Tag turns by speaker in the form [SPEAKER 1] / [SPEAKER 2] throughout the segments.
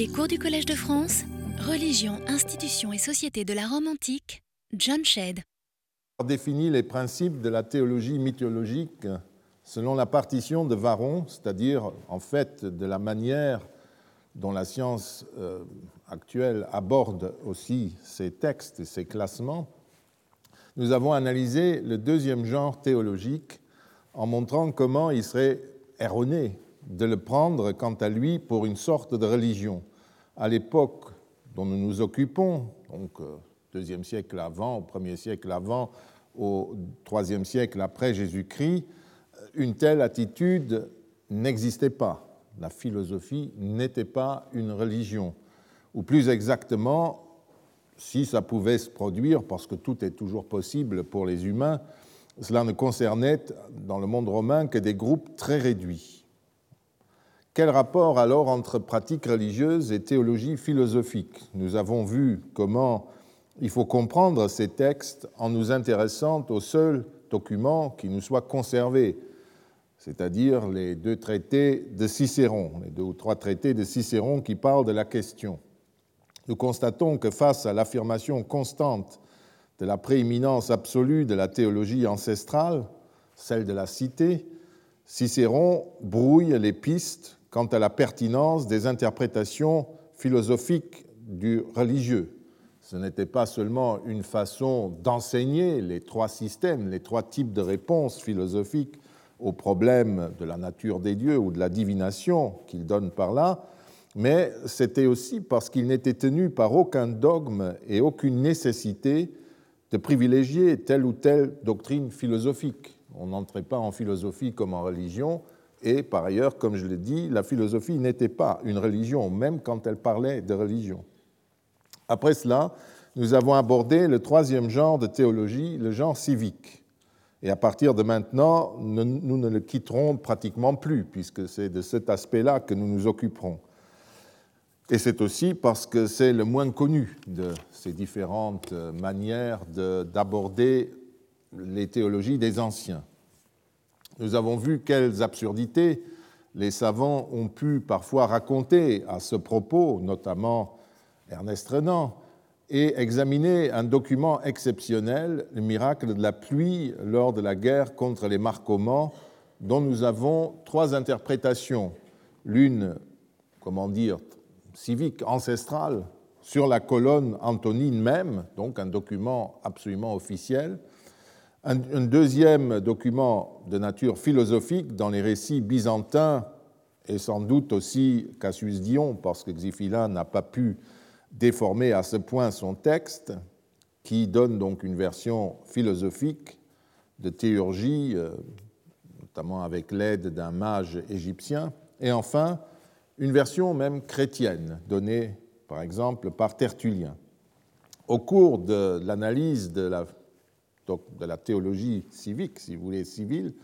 [SPEAKER 1] Les cours du Collège de France, Religion, institutions et société de la Rome antique, John Shedd.
[SPEAKER 2] définit les principes de la théologie mythologique selon la partition de Varron, c'est-à-dire en fait de la manière dont la science euh, actuelle aborde aussi ces textes et ces classements, nous avons analysé le deuxième genre théologique en montrant comment il serait erroné de le prendre quant à lui pour une sorte de religion. À l'époque dont nous nous occupons, donc euh, deuxième siècle avant, au premier siècle avant, au troisième siècle après Jésus-Christ, une telle attitude n'existait pas. La philosophie n'était pas une religion. Ou plus exactement, si ça pouvait se produire, parce que tout est toujours possible pour les humains, cela ne concernait dans le monde romain que des groupes très réduits. Quel rapport alors entre pratique religieuse et théologie philosophique Nous avons vu comment il faut comprendre ces textes en nous intéressant aux seuls documents qui nous soient conservés, c'est-à-dire les deux traités de Cicéron, les deux ou trois traités de Cicéron qui parlent de la question. Nous constatons que face à l'affirmation constante de la prééminence absolue de la théologie ancestrale, celle de la cité, Cicéron brouille les pistes quant à la pertinence des interprétations philosophiques du religieux. Ce n'était pas seulement une façon d'enseigner les trois systèmes, les trois types de réponses philosophiques aux problèmes de la nature des dieux ou de la divination qu'il donne par là, mais c'était aussi parce qu'il n'était tenu par aucun dogme et aucune nécessité de privilégier telle ou telle doctrine philosophique. On n'entrait pas en philosophie comme en religion, et par ailleurs, comme je l'ai dit, la philosophie n'était pas une religion, même quand elle parlait de religion. Après cela, nous avons abordé le troisième genre de théologie, le genre civique. Et à partir de maintenant, nous ne le quitterons pratiquement plus, puisque c'est de cet aspect-là que nous nous occuperons. Et c'est aussi parce que c'est le moins connu de ces différentes manières d'aborder les théologies des anciens. Nous avons vu quelles absurdités les savants ont pu parfois raconter à ce propos, notamment Ernest Renan, et examiner un document exceptionnel, le miracle de la pluie lors de la guerre contre les Marcomans, dont nous avons trois interprétations. L'une, comment dire, civique, ancestrale, sur la colonne antonine même, donc un document absolument officiel, un, deuxième document de nature philosophique dans les récits byzantins et sans doute aussi Cassius Dion, parce que Xiphila n'a pas pu déformer à ce point son texte, qui donne donc une version philosophique de théurgie, euh, notamment avec l'aide d'un mage égyptien, et enfin une version même chrétienne, donnée par exemple par Tertullien. Au cours de l'analyse de la de la théologie civique, si vous voulez, civile,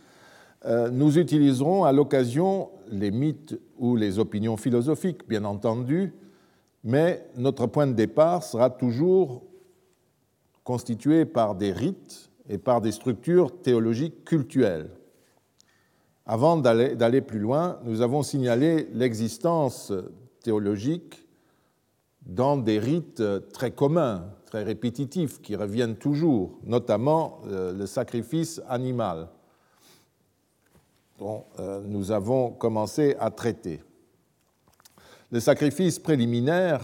[SPEAKER 2] euh, nous utiliserons à l'occasion les mythes ou les opinions philosophiques, bien entendu, mais notre point de départ sera toujours constitué par des rites et par des structures théologiques cultuelles. Avant d'aller plus loin, nous avons signalé l'existence théologique dans des rites très communs, très répétitifs, qui reviennent toujours, notamment euh, le sacrifice animal, dont euh, nous avons commencé à traiter. Le sacrifice préliminaire,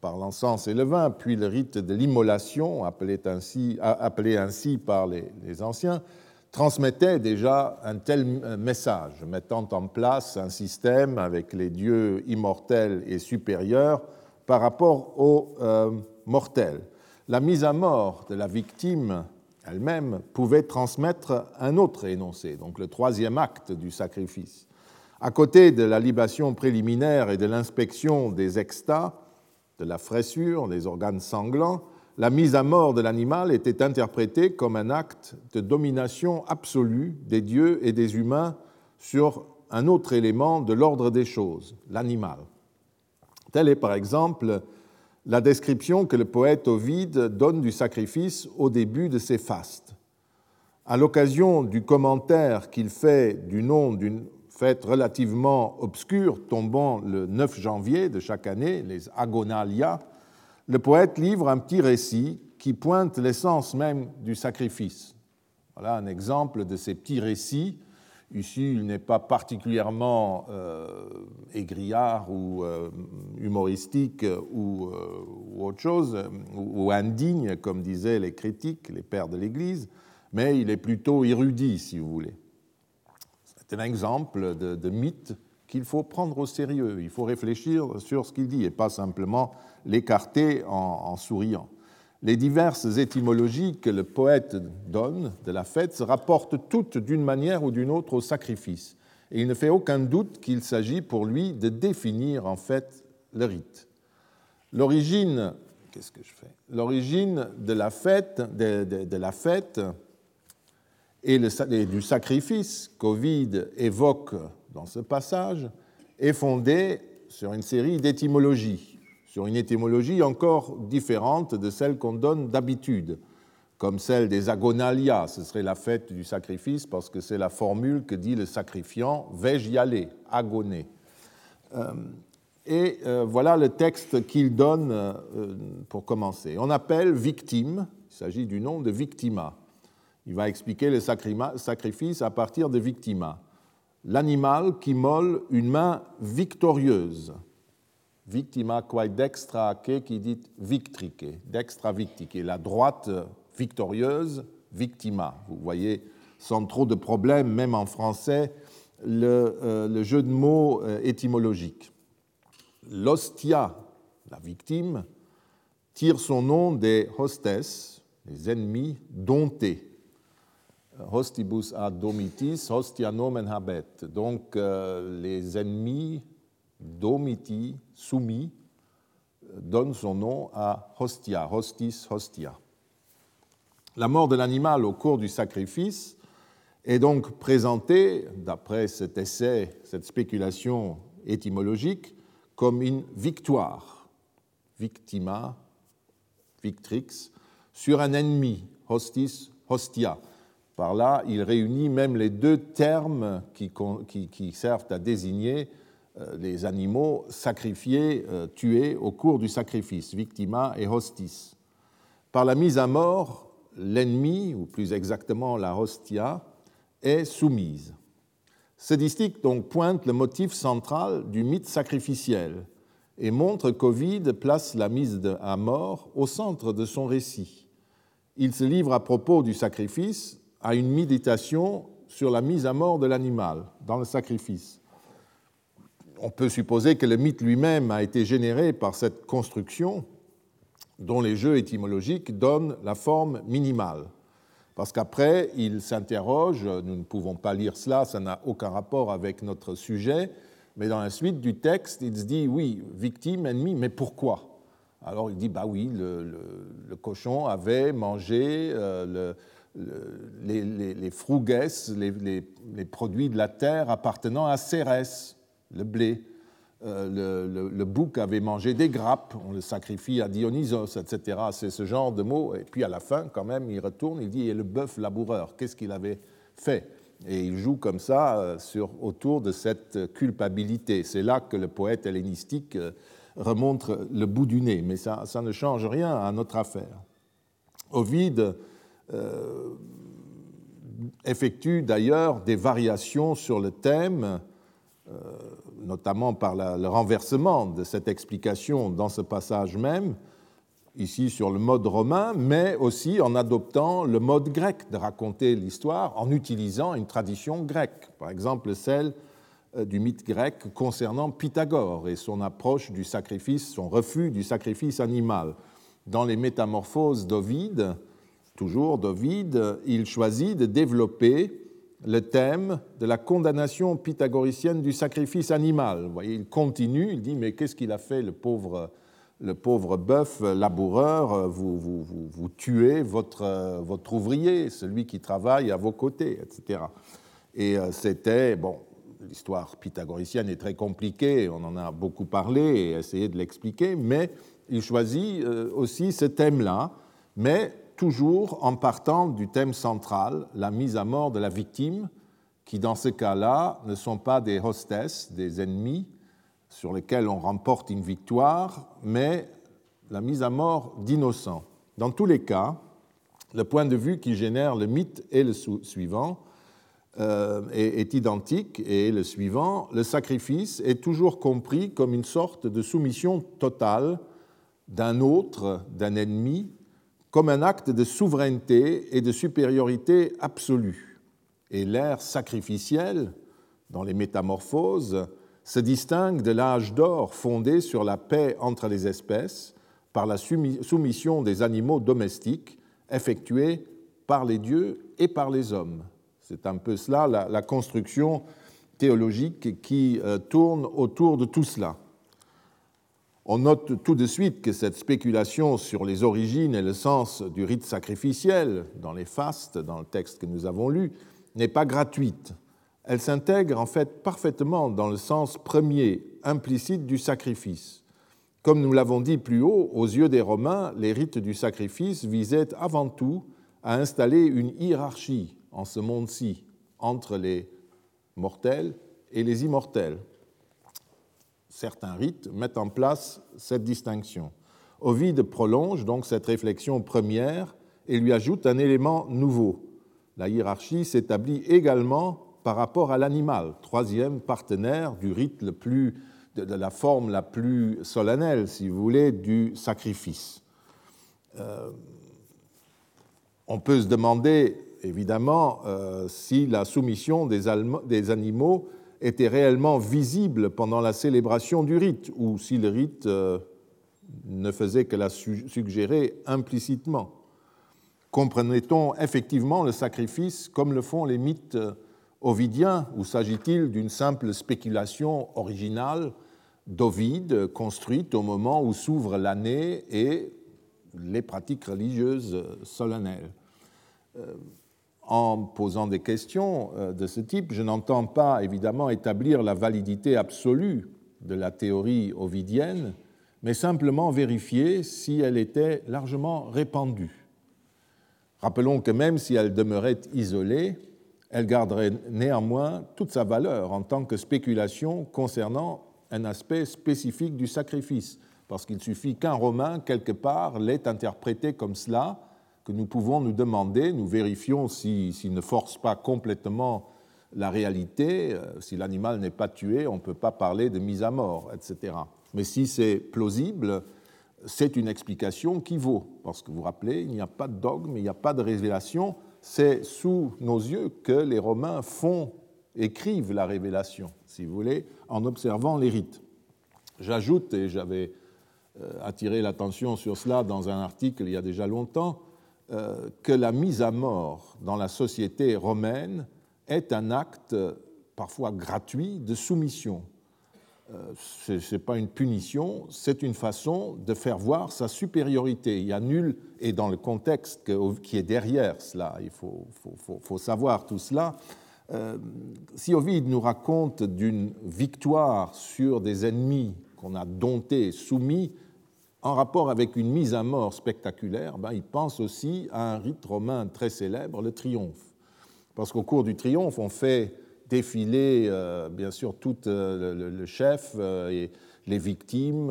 [SPEAKER 2] par l'encens et le vin, puis le rite de l'immolation, appelé ainsi, par les, les anciens, transmettait déjà un tel message, mettant en place un système avec les dieux immortels et supérieurs par rapport aux euh, mortels. La mise à mort de la victime elle-même pouvait transmettre un autre énoncé, donc le troisième acte du sacrifice. À côté de la libation préliminaire et de l'inspection des extats, de la fraissure, des organes sanglants, la mise à mort de l'animal était interprétée comme un acte de domination absolue des dieux et des humains sur un autre élément de l'ordre des choses, l'animal. Telle est par exemple la description que le poète Ovide donne du sacrifice au début de ses fastes. À l'occasion du commentaire qu'il fait du nom d'une fête relativement obscure tombant le 9 janvier de chaque année, les Agonalia, le poète livre un petit récit qui pointe l'essence même du sacrifice. Voilà un exemple de ces petits récits. Ici, il n'est pas particulièrement euh, ou euh, humoristique ou, euh, ou, autre chose, ou, indigne, comme disaient les critiques, les pères de l'Église, mais il est plutôt érudit, si vous voulez. C'est un exemple de, mythe qu'il faut prendre au sérieux. Il faut réfléchir sur ce qu'il dit et pas simplement l'écarter en souriant. Les diverses étymologies que le poète donne de la fête se rapportent toutes d'une manière ou d'une autre au sacrifice. Et il ne fait aucun doute qu'il s'agit pour lui de définir en fait le rite. L'origine, de la fête, de, et, du sacrifice qu'Ovide évoque dans ce passage est fondée sur une série d'étymologies sur une étymologie encore différente de celle qu'on donne d'habitude, comme celle des agonalia, ce serait la fête du sacrifice parce que c'est la formule que dit le sacrifiant, vais-je y aller, agoner. Euh, et euh, voilà le texte qu'il donne euh, pour commencer. On appelle victime, il s'agit du nom de victima. Il va expliquer le sacrifice à partir de victima. L'animal qui molle une main victorieuse victima quae dextra que qui dit victrique, dextra victique, la droite victorieuse, victima. Vous voyez, sans trop de problèmes, même en français, le, euh, jeu de mots euh, étymologique. L'hostia, la victime, tire son nom des hostes, les ennemis domptés. Hostibus ad domitis, hostia nomen habet. Donc, euh, les ennemis domiti, soumis, donne son nom à hostia, hostis, hostia. La mort de l'animal au cours du sacrifice est donc présentée, d'après cet essai, cette spéculation étymologique, comme une victoire, victima, victrix, sur un ennemi, hostis, hostia. Par là, il réunit même les deux termes qui servent à désigner euh, les animaux sacrifiés, euh, tués au cours du sacrifice, victima et hostis. Par la mise à mort, l'ennemi, ou plus exactement la hostia, est soumise. Ce distique donc pointe le motif central du mythe sacrificiel et montre qu'Ovide place la mise à mort au centre de son récit. Il se livre à propos du sacrifice à une méditation sur la mise à mort de l'animal dans le sacrifice on peut supposer que le mythe lui-même a été généré par cette construction dont les jeux étymologiques donnent la forme minimale. Parce qu'après, il s'interroge, nous ne pouvons pas lire cela, ça n'a aucun rapport avec notre sujet, mais dans la suite du texte, il se dit, oui, victime, ennemi, mais pourquoi? Alors il dit, bah oui, le, cochon avait mangé euh, le, les, les, les, les, produits de la terre appartenant à Cérès le blé. Euh, le, bouc avait mangé des grappes, on le sacrifie à Dionysos, etc. C'est ce genre de mots. Et puis à la fin, quand même, il retourne, il dit Et le bœuf laboureur, qu'est-ce qu'il avait fait? Et il joue comme ça euh, autour de cette culpabilité. C'est là que le poète hellénistique euh, remonte le bout du nez, mais ça, ne change rien à notre affaire. Ovide effectue d'ailleurs des variations sur le thème notamment par le renversement de cette explication dans ce passage même, ici sur le mode romain, mais aussi en adoptant le mode grec de raconter l'histoire en utilisant une tradition grecque, par exemple celle euh, du mythe grec concernant Pythagore et son approche du sacrifice, son refus du sacrifice animal. Dans les métamorphoses d'Ovide, toujours d'Ovide, il choisit de développer le thème de la condamnation pythagoricienne du sacrifice animal. Vous voyez, il continue, il dit, mais qu'est-ce qu'il a fait, le pauvre, le pauvre bœuf laboureur? Vous, vous, vous, vous, tuez votre, votre ouvrier, celui qui travaille à vos côtés, etc. Et euh, c'était, bon, l'histoire pythagoricienne est très compliquée, on en a beaucoup parlé et essayé de l'expliquer, mais il choisit euh, aussi ce thème-là, mais toujours en partant du thème central, la mise à mort de la victime, qui dans ce cas-là ne sont pas des hostesses, des ennemis sur lesquels on remporte une victoire, mais la mise à mort d'innocents. Dans tous les cas, le point de vue qui génère le mythe est le suivant, euh, est, identique et le suivant. Le sacrifice est toujours compris comme une sorte de soumission totale d'un autre, d'un ennemi, comme un acte de souveraineté et de supériorité absolue. Et l'ère sacrificielle, dans les métamorphoses, se distingue de l'âge d'or fondé sur la paix entre les espèces par la soumission des animaux domestiques effectuée par les dieux et par les hommes. C'est un peu cela la, construction théologique qui euh, tourne autour de tout cela. On note tout de suite que cette spéculation sur les origines et le sens du rite sacrificiel dans les fastes, dans le texte que nous avons lu, n'est pas gratuite. Elle s'intègre en fait parfaitement dans le sens premier, implicite du sacrifice. Comme nous l'avons dit plus haut, aux yeux des Romains, les rites du sacrifice visaient avant tout à installer une hiérarchie en ce monde-ci entre les mortels et les immortels. Certains rites mettent en place cette distinction. Ovide prolonge donc cette réflexion première et lui ajoute un élément nouveau. La hiérarchie s'établit également par rapport à l'animal, troisième partenaire du rite de la forme la plus solennelle, si vous voulez, du sacrifice. Euh, on peut se demander évidemment, euh, si la soumission des, animaux était réellement visible pendant la célébration du rite, ou si le rite euh, ne faisait que la suggérer implicitement. Comprenait-on effectivement le sacrifice comme le font les mythes euh, ovidiens, ou s'agit-il d'une simple spéculation originale d'Ovide, construite au moment où s'ouvre l'année et les pratiques religieuses solennelles? En posant des questions euh, de ce type, je n'entends pas évidemment établir la validité absolue de la théorie ovidienne, mais simplement vérifier si elle était largement répandue. Rappelons que même si elle demeurait isolée, elle garderait néanmoins toute sa valeur en tant que spéculation concernant un aspect spécifique du sacrifice, parce qu'il suffit qu'un Romain, quelque part, l'ait interprété comme cela nous pouvons nous demander, nous vérifions s'il ne force pas complètement la réalité, euh, si l'animal n'est pas tué, on ne peut pas parler de mise à mort, etc. Mais si c'est plausible, c'est une explication qui vaut, parce que vous vous rappelez, il n'y a pas de dogme, il n'y a pas de révélation, c'est sous nos yeux que les Romains font, écrivent la révélation, si vous voulez, en observant les rites. J'ajoute, et j'avais euh, attiré l'attention sur cela dans un article il y a déjà longtemps, que la mise à mort dans la société romaine est un acte parfois gratuit de soumission. Euh, Ce n'est pas une punition, c'est une façon de faire voir sa supériorité. Il y a nul, et dans le contexte qui est derrière cela, il faut, savoir tout cela, euh, si Ovide nous raconte d'une victoire sur des ennemis qu'on a domptés, soumis, en rapport avec une mise à mort spectaculaire, ben, il pense aussi à un rite romain très célèbre, le triomphe. Parce qu'au cours du triomphe, on fait défiler, euh, bien sûr, tout euh, le, chef euh, et les victimes,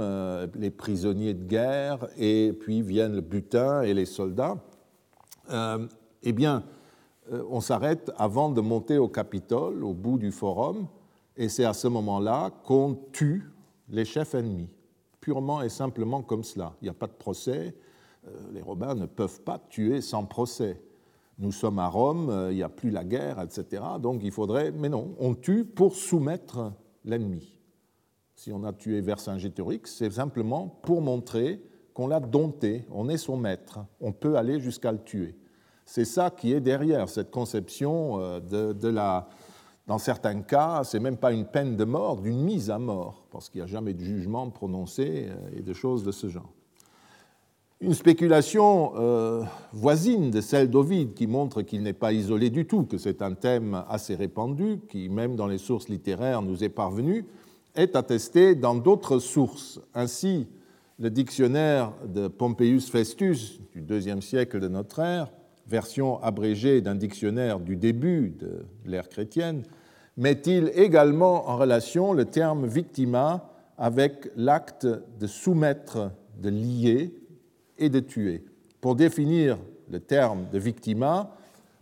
[SPEAKER 2] les prisonniers de guerre, et puis viennent le butin et les soldats. eh bien, on s'arrête avant de monter au Capitole, au bout du forum, et c'est à ce moment-là qu'on tue les chefs ennemis purement et simplement comme cela. Il n'y a pas de procès. Euh, les Romains ne peuvent pas tuer sans procès. Nous sommes à Rome, euh, il n'y a plus la guerre, etc. Donc il faudrait. Mais non, on tue pour soumettre l'ennemi. Si on a tué Vercingétorix, c'est simplement pour montrer qu'on l'a dompté, on est son maître, on peut aller jusqu'à le tuer. C'est ça qui est derrière cette conception euh, de, de la, dans certains cas, ce n'est même pas une peine de mort, d'une mise à mort, parce qu'il n'y a jamais de jugement prononcé euh, et de choses de ce genre. Une spéculation euh, voisine de celle d'Ovide qui montre qu'il n'est pas isolé du tout, que c'est un thème assez répandu, qui même dans les sources littéraires nous est parvenu, est attestée dans d'autres sources. Ainsi, le dictionnaire de Pompeius Festus du IIe siècle de notre ère version abrégée d'un dictionnaire du début de l'ère chrétienne, met-il également en relation le terme victima avec l'acte de soumettre, de lier et de tuer? Pour définir le terme de victima,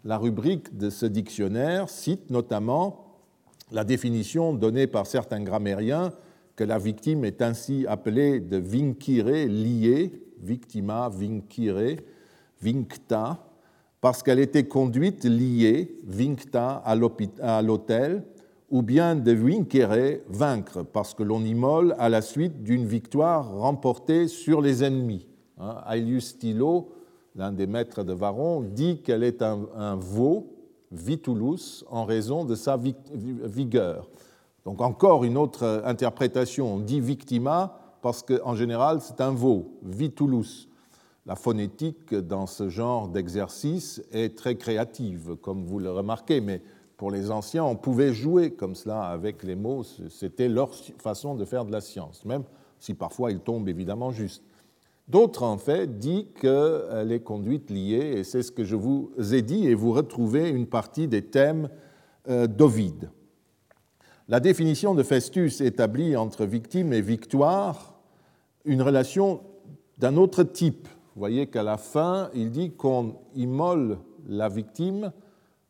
[SPEAKER 2] la rubrique de ce dictionnaire cite notamment la définition donnée par certains grammairiens que la victime est ainsi appelée de vincire, liée, victima, vincire, vincta, parce qu'elle était conduite liée, vincta, à l'autel, ou bien de vincere, vaincre, parce que l'on immole à la suite d'une victoire remportée sur les ennemis. Hein, Aelius Stilo, l'un des maîtres de Varon, dit qu'elle est un, veau, vitulus, en raison de sa vigueur. Donc encore une autre interprétation, on dit victima parce qu'en général c'est un veau, vitulus la phonétique dans ce genre d'exercice est très créative, comme vous le remarquez, mais pour les anciens, on pouvait jouer comme cela avec les mots, c'était leur façon de faire de la science, même si parfois ils tombent évidemment juste. D'autres, en fait, disent qu'elle est conduite liée, et c'est ce que je vous ai dit, et vous retrouvez une partie des thèmes euh, d'Ovide. La définition de Festus établit entre victime et victoire une relation d'un autre type vous voyez qu'à la fin, il dit qu'on immole la victime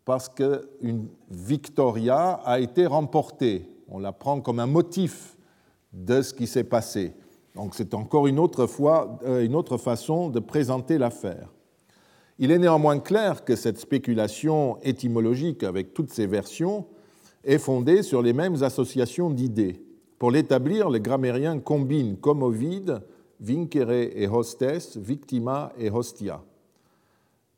[SPEAKER 2] parce qu'une victoria a été remportée. On la prend comme un motif de ce qui s'est passé. Donc c'est encore une autre, fois, euh, une autre façon de présenter l'affaire. Il est néanmoins clair que cette spéculation étymologique avec toutes ses versions est fondée sur les mêmes associations d'idées. Pour l'établir, les grammairiens combinent, comme Ovide, vincere et hostes, victima et hostia.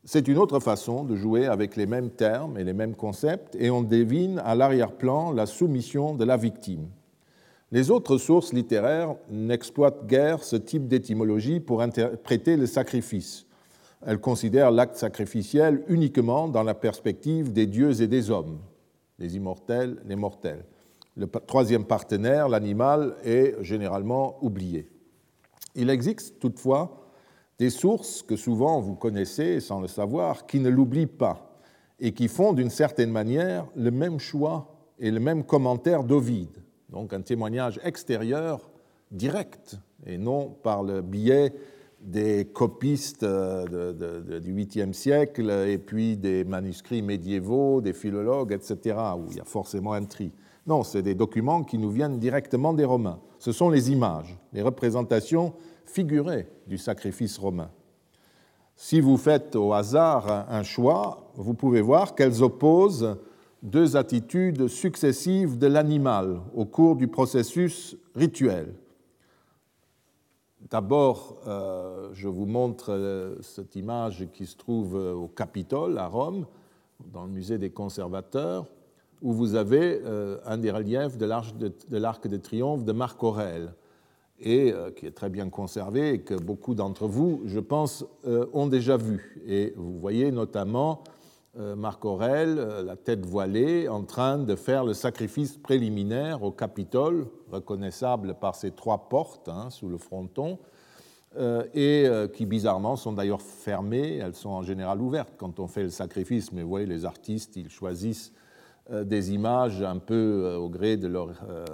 [SPEAKER 2] C'est une autre façon de jouer avec les mêmes termes et les mêmes concepts, et on devine à l'arrière-plan la soumission de la victime. Les autres sources littéraires n'exploitent guère ce type d'étymologie pour interpréter le sacrifice. Elles considèrent l'acte sacrificiel uniquement dans la perspective des dieux et des hommes, les immortels, les mortels. Le troisième partenaire, l'animal, est généralement oublié. Il existe toutefois des sources que souvent vous connaissez sans le savoir, qui ne l'oublient pas et qui font d'une certaine manière le même choix et le même commentaire d'Ovide, donc un témoignage extérieur direct et non par le biais des copistes euh, du 8e siècle et puis des manuscrits médiévaux, des philologues, etc., où il y a forcément un tri. Non, c'est des documents qui nous viennent directement des Romains. Ce sont les images, les représentations figurées du sacrifice romain. Si vous faites au hasard un choix, vous pouvez voir qu'elles opposent deux attitudes successives de l'animal au cours du processus rituel. D'abord, euh, je vous montre euh, cette image qui se trouve au Capitole à Rome, dans le musée des conservateurs où vous avez euh, un des reliefs de l'Arc de, Triomphe de Marc Aurèle, et euh, qui est très bien conservé et que beaucoup d'entre vous, je pense, euh, ont déjà vu. Et vous voyez notamment Marc Aurèle, la tête voilée, en train de faire le sacrifice préliminaire au Capitole, reconnaissable par ses trois portes hein, sous le fronton, et qui bizarrement sont d'ailleurs fermées, elles sont en général ouvertes quand on fait le sacrifice, mais vous voyez, les artistes, ils choisissent des images un peu euh, au gré de leur, euh,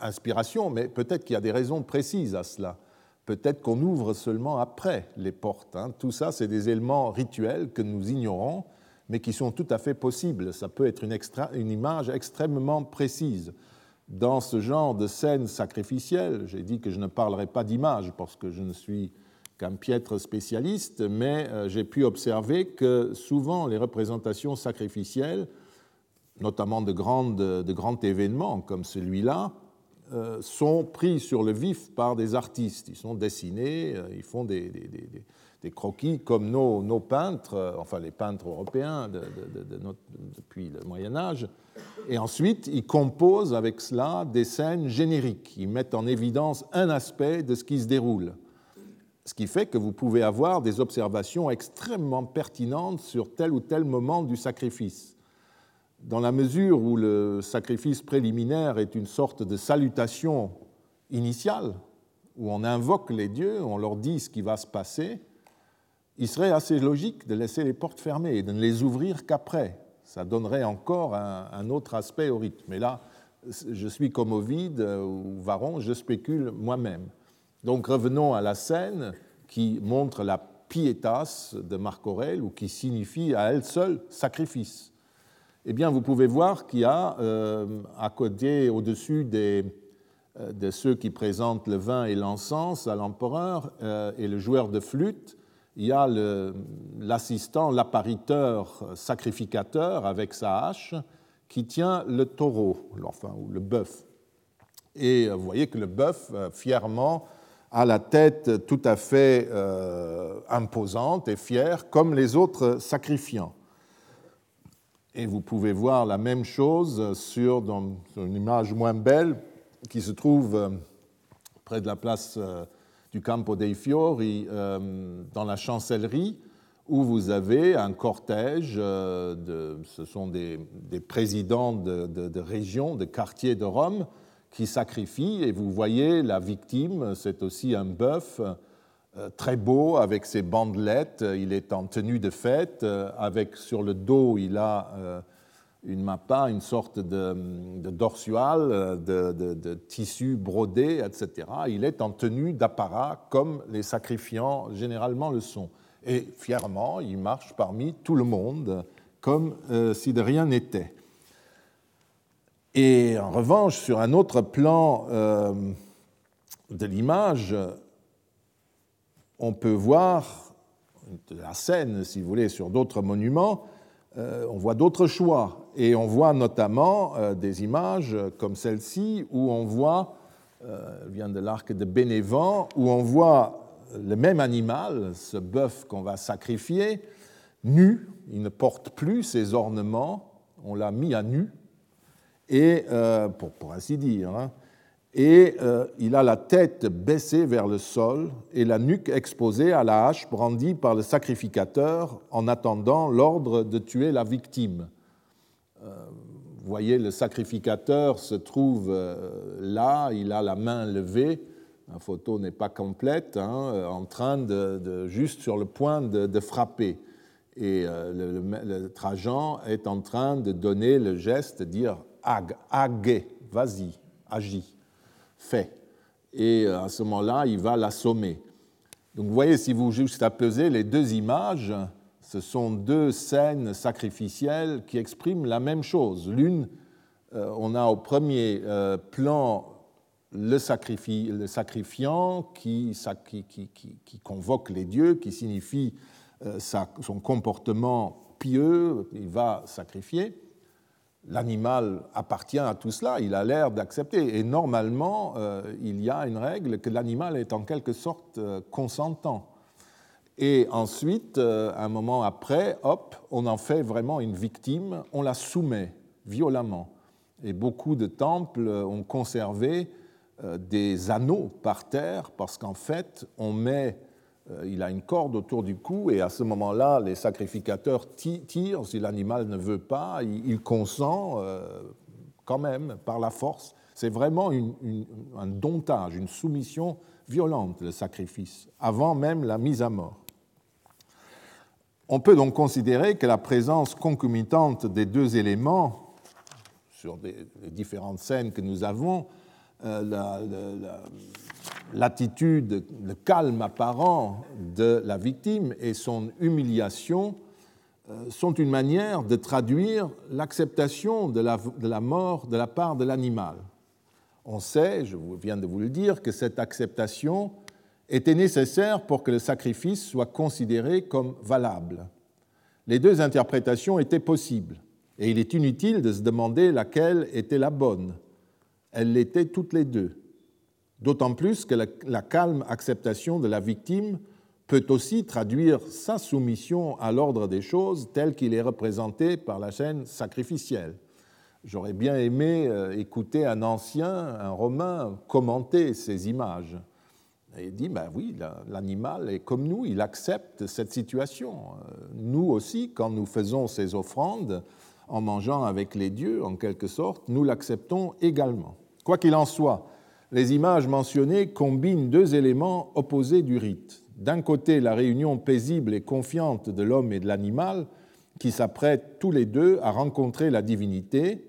[SPEAKER 2] inspiration, mais peut-être qu'il y a des raisons précises à cela. Peut-être qu'on ouvre seulement après les portes. Hein. Tout ça, c'est des éléments rituels que nous ignorons, mais qui sont tout à fait possibles. Ça peut être une, une image extrêmement précise. Dans ce genre de scène sacrificielle, j'ai dit que je ne parlerai pas d'image parce que je ne suis qu'un piètre spécialiste, mais euh, j'ai pu observer que souvent les représentations sacrificielles, notamment de, grandes, de grands événements comme celui-là, euh, sont pris sur le vif par des artistes. Ils sont dessinés, euh, ils font des, croquis comme nos, peintres, enfin les peintres européens depuis le Moyen Âge. Et ensuite, ils composent avec cela des scènes génériques. Ils mettent en évidence un aspect de ce qui se déroule ce qui fait que vous pouvez avoir des observations extrêmement pertinentes sur tel ou tel moment du sacrifice. Dans la mesure où le sacrifice préliminaire est une sorte de salutation initiale, où on invoque les dieux, on leur dit ce qui va se passer, il serait assez logique de laisser les portes fermées et de ne les ouvrir qu'après. Ça donnerait encore un, autre aspect au rite. Mais là, je suis comme Ovide ou Varon, je spécule moi-même. Donc revenons à la scène qui montre la pietas de Marc Aurèle ou qui signifie à elle seule sacrifice. Eh bien, vous pouvez voir qu'il y a euh, à côté, au-dessus des, euh, de ceux qui présentent le vin et l'encens à l'empereur euh, et le joueur de flûte, il y a l'assistant, l'appariteur sacrificateur avec sa hache qui tient le taureau, enfin, ou le bœuf. Et vous voyez que le bœuf, fièrement, a la tête tout à fait imposante et fière, comme les autres sacrifiants. Et vous pouvez voir la même chose sur, dans une image moins belle, qui se trouve euh, près de la place euh, du Campo dei Fiori, euh, dans la chancellerie, où vous avez un cortège, ce sont des, présidents de, de, régions, de quartiers de Rome, qui sacrifient, et vous voyez la victime, c'est aussi un bœuf très beau avec ses bandelettes, il est en tenue de fête, avec sur le dos il a une mappa, une sorte de, de de, tissu brodé, etc. Il est en tenue d'apparat comme les sacrifiants généralement le sont. Et fièrement, il marche parmi tout le monde comme euh, si de rien n'était. Et en revanche, sur un autre plan euh, de l'image, on peut voir la scène, si vous voulez, sur d'autres monuments, euh, on voit d'autres choix. Et on voit notamment euh, des images comme celle-ci où on voit, vient de l'arc de Bénévent, où on voit le même animal, ce bœuf qu'on va sacrifier, nu, il ne porte plus ses ornements, on l'a mis à nu, et, pour, ainsi dire, hein, et euh, il a la tête baissée vers le sol et la nuque exposée à la hache brandie par le sacrificateur en attendant l'ordre de tuer la victime. Euh, vous voyez, le sacrificateur se trouve euh, là, il a la main levée, la photo n'est pas complète, hein, en train de, juste sur le point de, frapper. Et le, Trajan est en train de donner le geste, de dire ag, ag, vas-y, agis fait. Et euh, à ce moment-là, il va l'assommer. Donc vous voyez, si vous juxtaposez les deux images, ce sont deux scènes sacrificielles qui expriment la même chose. L'une, euh, on a au premier euh, plan le, sacrifiant qui, qui, convoque les dieux, qui signifie son comportement pieux, il va sacrifier l'animal appartient à tout cela, il a l'air d'accepter. Et normalement, euh, il y a une règle que l'animal est en quelque sorte euh, consentant. Et ensuite, euh, un moment après, hop, on en fait vraiment une victime, on la soumet violemment. Et beaucoup de temples ont conservé des anneaux par terre parce qu'en fait, on met il a une corde autour du cou et à ce moment-là, les sacrificateurs tirent. Si l'animal ne veut pas, il consent euh, quand même par la force. C'est vraiment un domptage, une soumission violente, le sacrifice, avant même la mise à mort. On peut donc considérer que la présence concomitante des deux éléments sur les différentes scènes que nous avons, euh, l'attitude, le calme apparent de la victime et son humiliation euh, sont une manière de traduire l'acceptation de la, mort de la part de l'animal. On sait, je viens de vous le dire, que cette acceptation était nécessaire pour que le sacrifice soit considéré comme valable. Les deux interprétations étaient possibles, et il est inutile de se demander laquelle était la bonne. Elles l'étaient toutes les deux d'autant plus que la, calme acceptation de la victime peut aussi traduire sa soumission à l'ordre des choses tel qu'il est représenté par la chaîne sacrificielle. J'aurais bien aimé euh, écouter un ancien, un romain, commenter ces images. Et il dit, ben oui, l'animal est comme nous, il accepte cette situation. Euh, nous aussi, quand nous faisons ces offrandes, en mangeant avec les dieux, en quelque sorte, nous l'acceptons également. Quoi qu'il en soit, les images mentionnées combinent deux éléments opposés du rite. d'un côté la réunion paisible et confiante de l'homme et de l'animal, qui s'apprêtent tous les deux à rencontrer la divinité,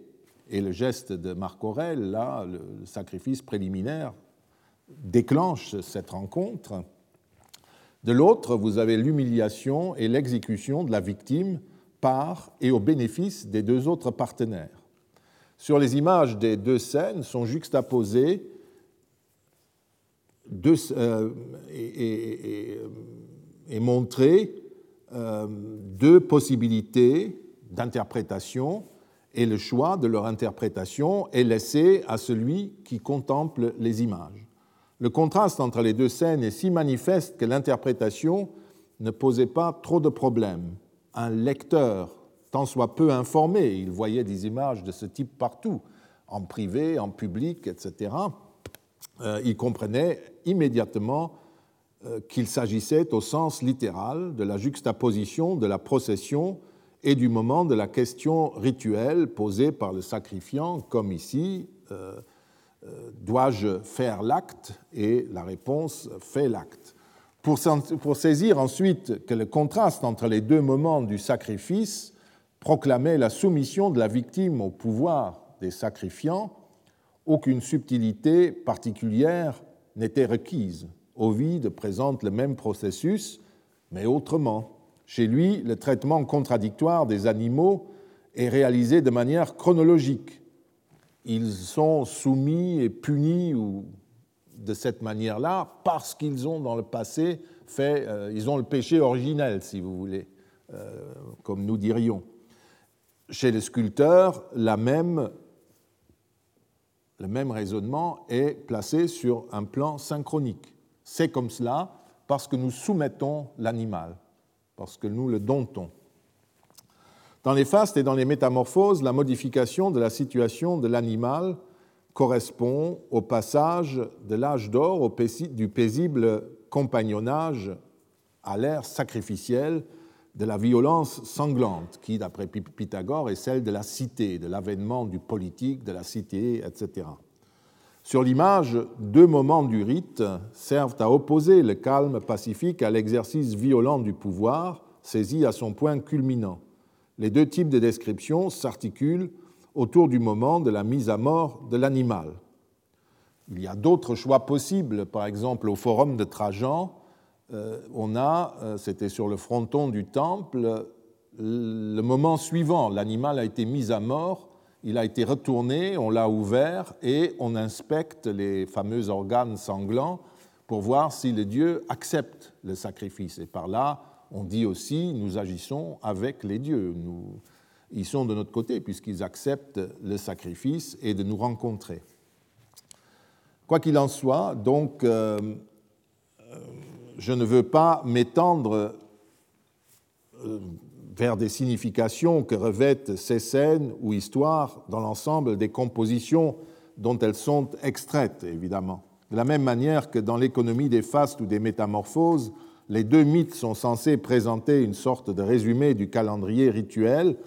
[SPEAKER 2] et le geste de Marc Aurèle, là, le sacrifice préliminaire, déclenche cette rencontre. De l'autre, vous avez l'humiliation et l'exécution de la victime par et au bénéfice des deux autres partenaires. Sur les images des deux scènes sont juxtaposées euh, et, montrées euh, deux possibilités d'interprétation et le choix de leur interprétation est laissé à celui qui contemple les images. Le contraste entre les deux scènes est si manifeste que l'interprétation ne posait pas trop de problèmes. Un lecteur, tant soit peu informé, il voyait des images de ce type partout, en privé, en public, etc., euh, il comprenait immédiatement euh, qu'il s'agissait au sens littéral de la juxtaposition de la procession et du moment de la question rituelle posée par le sacrifiant, comme ici, euh, euh, dois-je faire l'acte? Et la réponse fait l'acte. Pour, saisir ensuite que le contraste entre les deux moments du sacrifice proclamait la soumission de la victime au pouvoir des sacrifiants, aucune subtilité particulière n'était requise. Ovide présente le même processus, mais autrement. Chez lui, le traitement contradictoire des animaux est réalisé de manière chronologique, ils sont soumis et punis de cette manière-là parce qu'ils ont dans le passé fait, euh, ils ont le péché originel, si vous voulez, euh, comme nous dirions. Chez les sculpteurs, la même, le même raisonnement est placé sur un plan synchronique. C'est comme cela parce que nous soumettons l'animal, parce que nous le domptons. Dans les fastes et dans les métamorphoses, la modification de la situation de l'animal correspond au passage de l'âge d'or du paisible compagnonnage à l'ère sacrificielle de la violence sanglante, qui, d'après Pythagore, est celle de la cité, de l'avènement du politique, de la cité, etc. Sur l'image, deux moments du rite servent à opposer le calme pacifique à l'exercice violent du pouvoir, saisi à son point culminant les deux types de descriptions s'articulent autour du moment de la mise à mort de l'animal. Il y a d'autres choix possibles, par exemple au forum de Trajan, on a, euh, c'était sur le fronton du temple, le moment suivant, l'animal a été mis à mort, il a été retourné, on l'a ouvert et on inspecte les fameux organes sanglants pour voir si le dieu accepte le sacrifice. Et par là, on dit aussi nous agissons avec les dieux. Nous, ils sont de notre côté puisqu'ils acceptent le sacrifice et de nous rencontrer. Quoi qu'il en soit, donc, euh, euh, je ne veux pas m'étendre euh, vers des significations que revêtent ces scènes ou histoires dans l'ensemble des compositions dont elles sont extraites, évidemment. De la même manière que dans l'économie des fastes ou des métamorphoses, les deux mythes sont censés présenter une sorte de résumé du calendrier rituel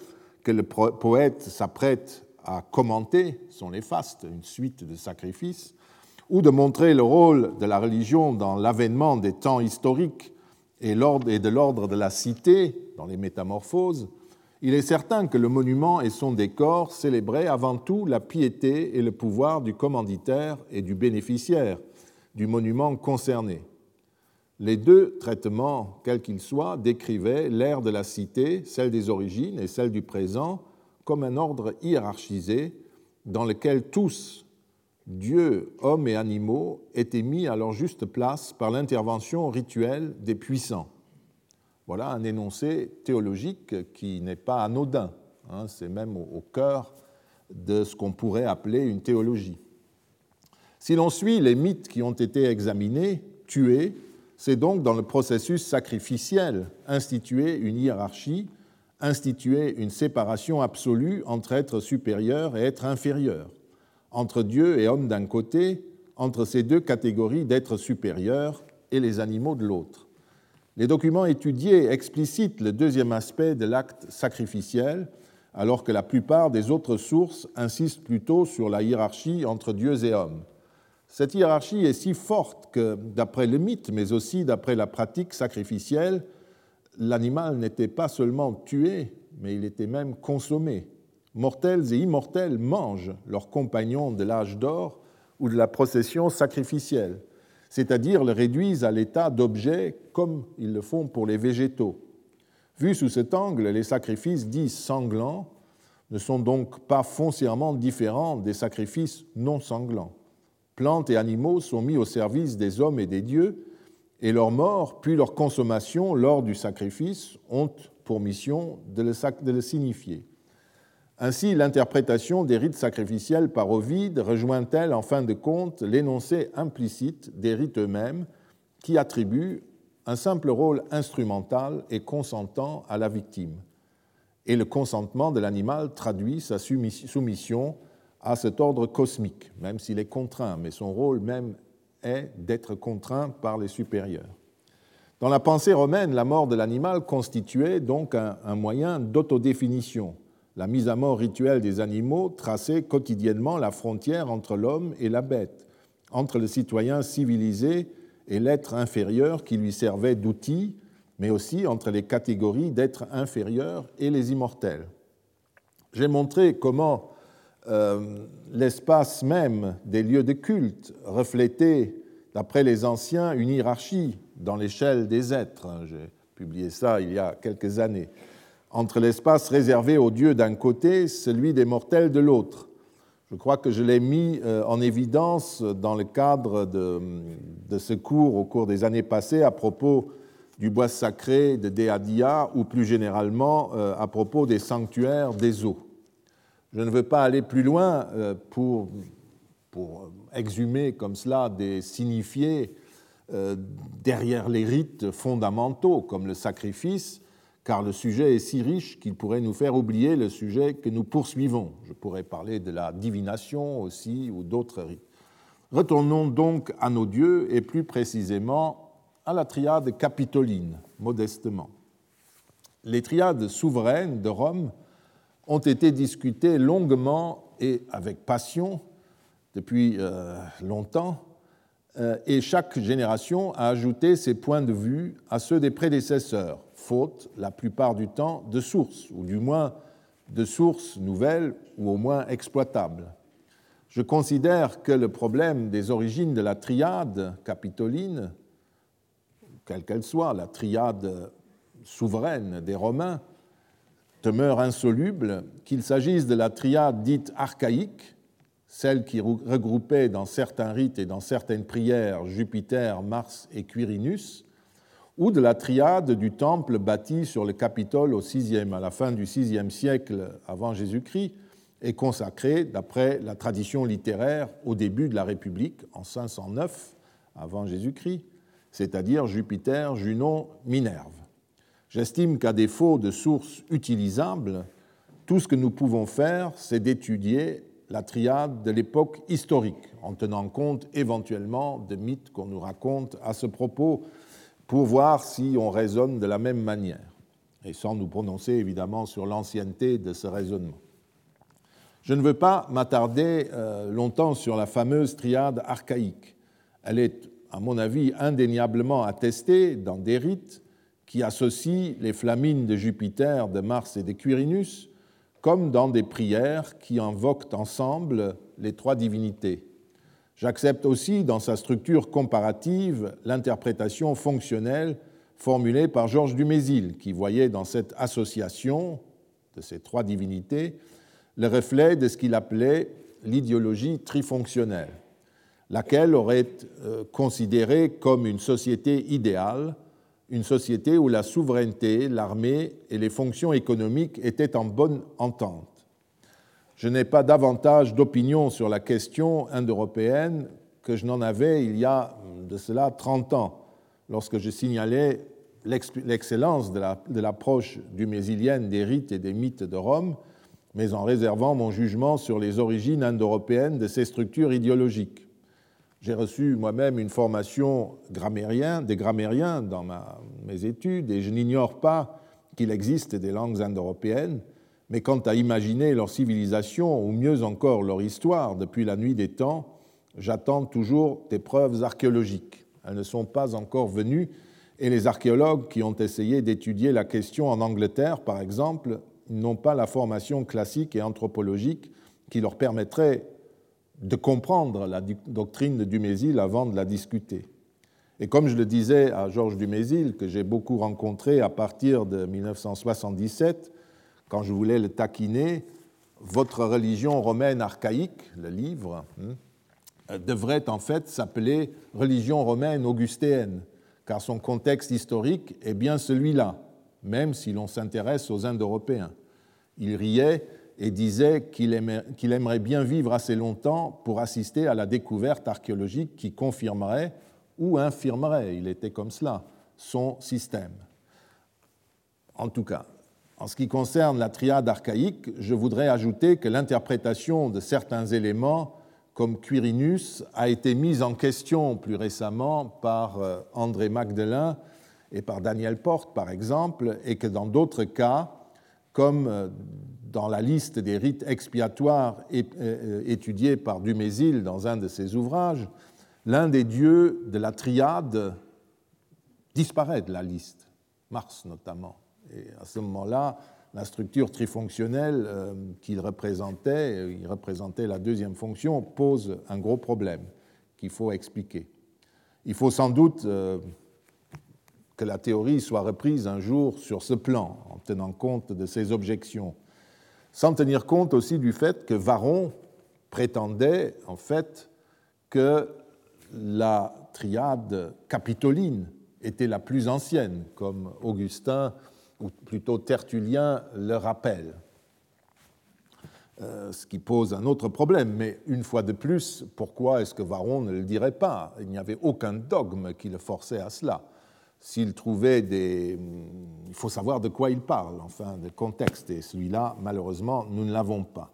[SPEAKER 2] que le poète s'apprête à commenter, sont les fastes, une suite de sacrifices, ou de montrer le rôle de la religion dans l'avènement des temps historiques et de l'ordre de la cité dans les métamorphoses, il est certain que le monument et son décor célébraient avant tout la piété et le pouvoir du commanditaire et du bénéficiaire du monument concerné. Les deux traitements, quels qu'ils soient, décrivaient l'ère de la cité, celle des origines et celle du présent, comme un ordre hiérarchisé dans lequel tous, dieux, hommes et animaux, étaient mis à leur juste place par l'intervention rituelle des puissants. Voilà un énoncé théologique qui n'est pas anodin, hein, c'est même au cœur de ce qu'on pourrait appeler une théologie. Si l'on suit les mythes qui ont été examinés, tués, c'est donc dans le processus sacrificiel instituer une hiérarchie, instituer une séparation absolue entre être supérieur et être inférieur, entre Dieu et homme d'un côté, entre ces deux catégories d'êtres supérieurs et les animaux de l'autre. Les documents étudiés explicitent le deuxième aspect de l'acte sacrificiel, alors que la plupart des autres sources insistent plutôt sur la hiérarchie entre dieux et hommes. Cette hiérarchie est si forte que, d'après le mythe, mais aussi d'après la pratique sacrificielle, l'animal n'était pas seulement tué, mais il était même consommé. Mortels et immortels mangent leurs compagnons de l'âge d'or ou de la procession sacrificielle, c'est-à-dire le réduisent à l'état d'objet comme ils le font pour les végétaux. Vu sous cet angle, les sacrifices dits sanglants ne sont donc pas foncièrement différents des sacrifices non sanglants. Plantes et animaux sont mis au service des hommes et des dieux, et leur mort, puis leur consommation lors du sacrifice ont pour mission de le, signifier. Ainsi, l'interprétation des rites sacrificiels par Ovide rejoint-elle en fin de compte l'énoncé implicite des rites eux-mêmes qui attribuent un simple rôle instrumental et consentant à la victime. Et le consentement de l'animal traduit sa soumission à cet ordre cosmique, même s'il est contraint, mais son rôle même est d'être contraint par les supérieurs. Dans la pensée romaine, la mort de l'animal constituait donc un, un moyen d'autodéfinition. La mise à mort rituelle des animaux traçait quotidiennement la frontière entre l'homme et la bête, entre le citoyen civilisé et l'être inférieur qui lui servait d'outil, mais aussi entre les catégories d'êtres inférieurs et les immortels. J'ai montré comment euh, l'espace même des lieux de culte reflétait, d'après les anciens, une hiérarchie dans l'échelle des êtres. J'ai publié ça il y a quelques années. Entre l'espace réservé aux dieux d'un côté, celui des mortels de l'autre. Je crois que je l'ai mis euh, en évidence dans le cadre de, ce cours au cours des années passées à propos du bois sacré de Deadia ou plus généralement euh, à propos des sanctuaires des eaux. Je ne veux pas aller plus loin euh, pour, pour exhumer comme cela des signifiés derrière les rites fondamentaux comme le sacrifice, car le sujet est si riche qu'il pourrait nous faire oublier le sujet que nous poursuivons. Je pourrais parler de la divination aussi ou d'autres rites. Retournons donc à nos dieux et plus précisément à la triade capitoline, modestement. Les triades souveraines de Rome ont été discutés longuement et avec passion depuis euh, longtemps, et chaque génération a ajouté ses points de vue à ceux des prédécesseurs, faute la plupart du temps de sources, ou du moins de sources nouvelles ou au moins exploitables. Je considère que le problème des origines de la triade capitoline, quelle qu'elle soit, la triade souveraine des Romains, demeure insoluble, qu'il s'agisse de la triade dite archaïque, celle qui regroupait dans certains rites et dans certaines prières Jupiter, Mars et Quirinus, ou de la triade du temple bâti sur le Capitole au VIe, à la fin du VIe siècle avant Jésus-Christ, et consacré, d'après la tradition littéraire, au début de la République, en 509 avant Jésus-Christ, c'est-à-dire Jupiter, Junon, Minerve. J'estime qu'à défaut de sources utilisables, tout ce que nous pouvons faire, c'est d'étudier la triade de l'époque historique, en tenant compte éventuellement de mythes qu'on nous raconte à ce propos, pour voir si on raisonne de la même manière, et sans nous prononcer évidemment sur l'ancienneté de ce raisonnement. Je ne veux pas m'attarder euh, longtemps sur la fameuse triade archaïque. Elle est, à mon avis, indéniablement attestée dans des rites qui associe les flamines de Jupiter, de Mars et de Quirinus, comme dans des prières qui invoquent ensemble les trois divinités. J'accepte aussi, dans sa structure comparative, l'interprétation fonctionnelle formulée par Georges Dumézil, qui voyait dans cette association de ces trois divinités le reflet de ce qu'il appelait l'idéologie trifonctionnelle, laquelle aurait euh, considéré comme une société idéale une société où la souveraineté, l'armée et les fonctions économiques étaient en bonne entente. Je n'ai pas davantage d'opinion sur la question indo-européenne que je n'en avais il y a de cela 30 ans, lorsque je signalais l'excellence de l'approche du mésilienne des rites et des mythes de Rome, mais en réservant mon jugement sur les origines indo-européennes de ces structures idéologiques. J'ai reçu moi-même une formation grammairien, des grammairiens dans mes études et je n'ignore pas qu'il existe des langues indo-européennes, mais quant à imaginer leur civilisation ou mieux encore leur histoire depuis la nuit des temps, j'attends toujours des preuves archéologiques. Elles ne sont pas encore venues et les archéologues qui ont essayé d'étudier la question en Angleterre, par exemple, n'ont pas la formation classique et anthropologique qui leur permettrait de comprendre la doctrine de Dumézil avant de la discuter. Et comme je le disais à Georges Dumézil, que j'ai beaucoup rencontré à partir de 1977, quand je voulais le taquiner, votre religion romaine archaïque, le livre, hein, devrait en fait s'appeler religion romaine augustéenne, car son contexte historique est bien celui-là, même si l'on s'intéresse aux Indo-Européens. Il riait et disait qu'il aimerait bien vivre assez longtemps pour assister à la découverte archéologique qui confirmerait ou infirmerait, il était comme cela, son système. En tout cas, en ce qui concerne la triade archaïque, je voudrais ajouter que l'interprétation de certains éléments, comme Quirinus, a été mise en question plus récemment par euh, André Magdelin et par Daniel Porte, par exemple, et que dans d'autres cas, comme euh, dans la liste des rites expiatoires étudiés par Dumézil dans un de ses ouvrages, l'un des dieux de la triade disparaît de la liste, Mars notamment. Et à ce moment-là, la structure trifonctionnelle euh, qu'il représentait, il représentait la deuxième fonction, pose un gros problème qu'il faut expliquer. Il faut sans doute euh, que la théorie soit reprise un jour sur ce plan, en tenant compte de ces objections, sans tenir compte aussi du fait que Varron prétendait en fait que la triade capitoline était la plus ancienne, comme Augustin, ou plutôt Tertullien, le rappelle. Euh, ce qui pose un autre problème. Mais une fois de plus, pourquoi est-ce que Varron ne le dirait pas? Il n'y avait aucun dogme qui le forçait à cela. S'il trouvait des... Il faut savoir de quoi il parle, enfin, de contexte, et celui-là, malheureusement, nous ne l'avons pas.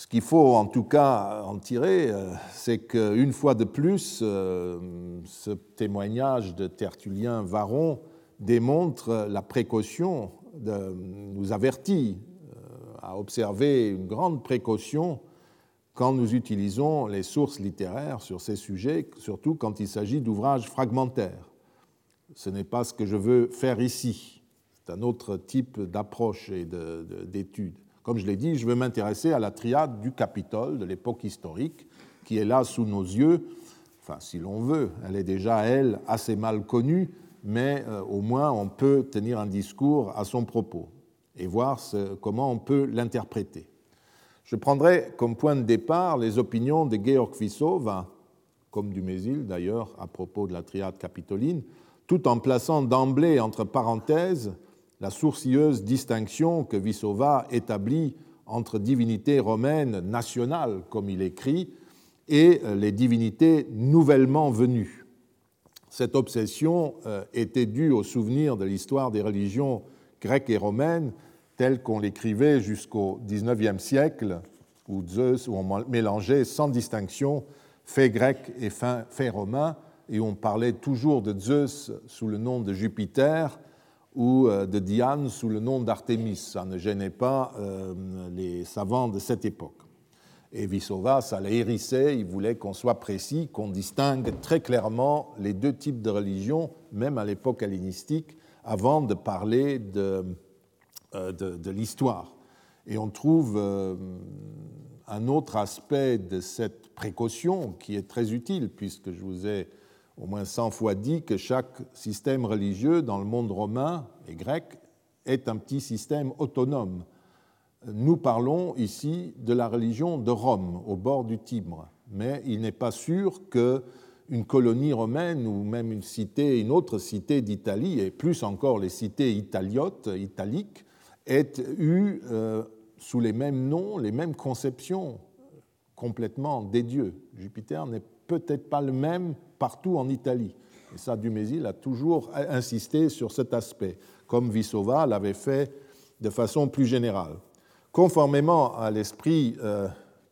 [SPEAKER 2] Ce qu'il faut en tout cas en tirer, euh, c'est qu'une fois de plus, euh, ce témoignage de Tertullien Varron démontre la précaution, de, nous avertit euh, à observer une grande précaution quand nous utilisons les sources littéraires sur ces sujets, surtout quand il s'agit d'ouvrages fragmentaires. Ce n'est pas ce que je veux faire ici. C'est un autre type d'approche et d'étude. Comme je l'ai dit, je veux m'intéresser à la triade du Capitole de l'époque historique, qui est là sous nos yeux. Enfin, si l'on veut, elle est déjà, elle, assez mal connue, mais euh, au moins on peut tenir un discours à son propos et voir comment on peut l'interpréter. Je prendrai comme point de départ les opinions de Georg Vissova, comme du Mésil d'ailleurs, à propos de la triade capitoline, tout en plaçant d'emblée entre parenthèses la sourcilleuse distinction que Vissova établit entre divinités romaines nationales, comme il écrit, et les divinités nouvellement venues. Cette obsession euh, était due au souvenir de l'histoire des religions grecques et romaines telles qu'on l'écrivait jusqu'au XIXe siècle, où Zeus, où on mélangeait sans distinction faits grecs et faits romains, et on parlait toujours de Zeus sous le nom de Jupiter ou euh, de Diane sous le nom d'Artémis. Ça ne gênait pas euh, les savants de cette époque. Et Vissova, ça l'hérissait, il voulait qu'on soit précis, qu'on distingue très clairement les deux types de religions, même à l'époque hellénistique, avant de parler de, euh, de, l'histoire. Et on trouve un autre aspect de cette précaution qui est très utile, puisque je vous ai au moins 100 fois dit que chaque système religieux dans le monde romain et grec est un petit système autonome. Nous parlons ici de la religion de Rome, au bord du Tibre, mais il n'est pas sûr qu'une colonie romaine ou même une une autre cité d'Italie, et plus encore les cités italiotes, italiques, aient eu euh, sous les mêmes noms, les mêmes conceptions complètement des dieux. Jupiter n'est peut-être pas le même partout en Italie. Et ça, Dumézil a toujours insisté sur cet aspect, comme Vissova l'avait fait de façon plus générale. Conformément à l'esprit euh,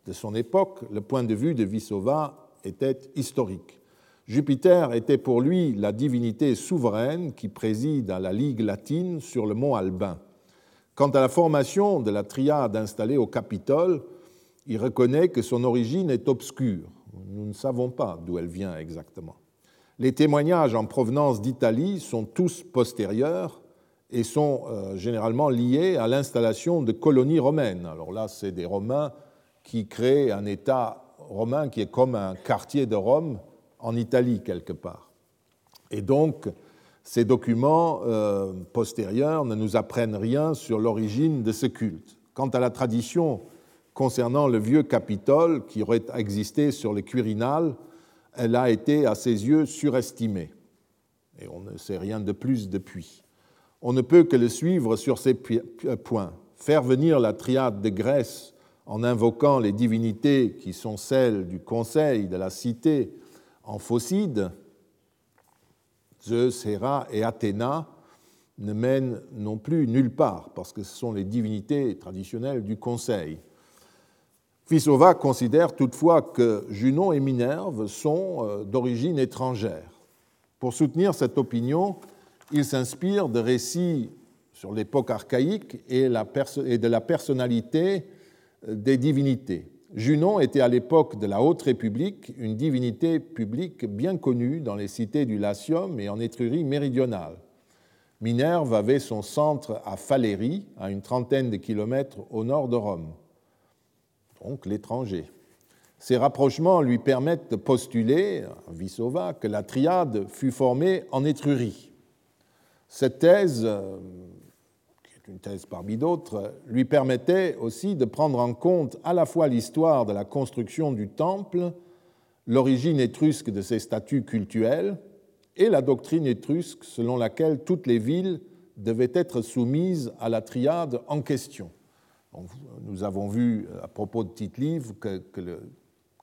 [SPEAKER 2] de son époque, le point de vue de Vissova était historique. Jupiter était pour lui la divinité souveraine qui préside à la Ligue latine sur le mont Albin. Quant à la formation de la triade installée au Capitole, Il reconnaît que son origine est obscure. Nous ne savons pas d'où elle vient exactement. Les témoignages en provenance d'Italie sont tous postérieurs et sont euh, généralement liés à l'installation de colonies romaines. Alors là, c'est des Romains qui créent un État romain qui est comme un quartier de Rome en Italie quelque part. Et donc, ces documents euh, postérieurs ne nous apprennent rien sur l'origine de ce culte. Quant à la tradition concernant le vieux Capitole qui aurait existé sur le Quirinal, elle a été à ses yeux surestimée. Et on ne sait rien de plus depuis. On ne peut que le suivre sur ces points. Faire venir la triade de Grèce en invoquant les divinités qui sont celles du conseil de la cité en Phocide, Zeus, Héra et Athéna, ne mène non plus nulle part, parce que ce sont les divinités traditionnelles du conseil. Fisova considère toutefois que Junon et Minerve sont euh, d'origine étrangère. Pour soutenir cette opinion, il s'inspire de récits sur l'époque archaïque et de la personnalité euh, des divinités. Junon était à l'époque de la Haute République une divinité publique bien connue dans les cités du Latium et en Étrurie méridionale. Minerve avait son centre à Falérie, à une trentaine de kilomètres au nord de Rome, donc l'étranger. Ces rapprochements lui permettent de postuler, Vissova, que la triade fut formée en Étrurie. Cette thèse, euh, une thèse parmi d'autres, lui permettait aussi de prendre en compte à la fois l'histoire de la construction du temple, l'origine étrusque de ses statuts cultuels et la doctrine étrusque selon laquelle toutes les villes devaient être soumises à la triade en question. nous avons vu à propos de Tite-Livre que, le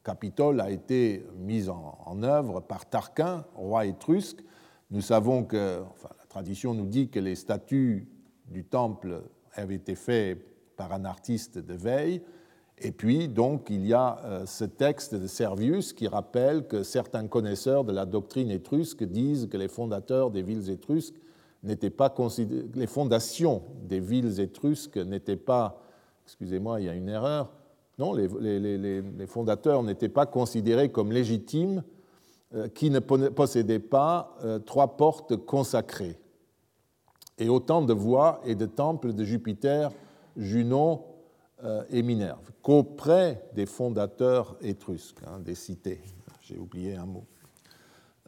[SPEAKER 2] Capitole a été mis en, œuvre par Tarquin, roi étrusque. Nous savons que, tradition nous dit que les statues du temple avaient été faits par un artiste de veille. Et puis, donc, il y a euh, ce texte de Servius qui rappelle que certains connaisseurs de la doctrine étrusque disent que les fondateurs des villes étrusques n'étaient pas considérés, les fondations des villes étrusques n'étaient pas, excusez-moi, il y a une erreur, non, les, les fondateurs n'étaient pas considérés comme légitimes euh, qui ne possédaient pas euh, trois portes consacrées et autant de voies et de temples de Jupiter, Junon euh, et Minerve, qu'auprès des fondateurs étrusques, hein, des cités. J'ai oublié un mot.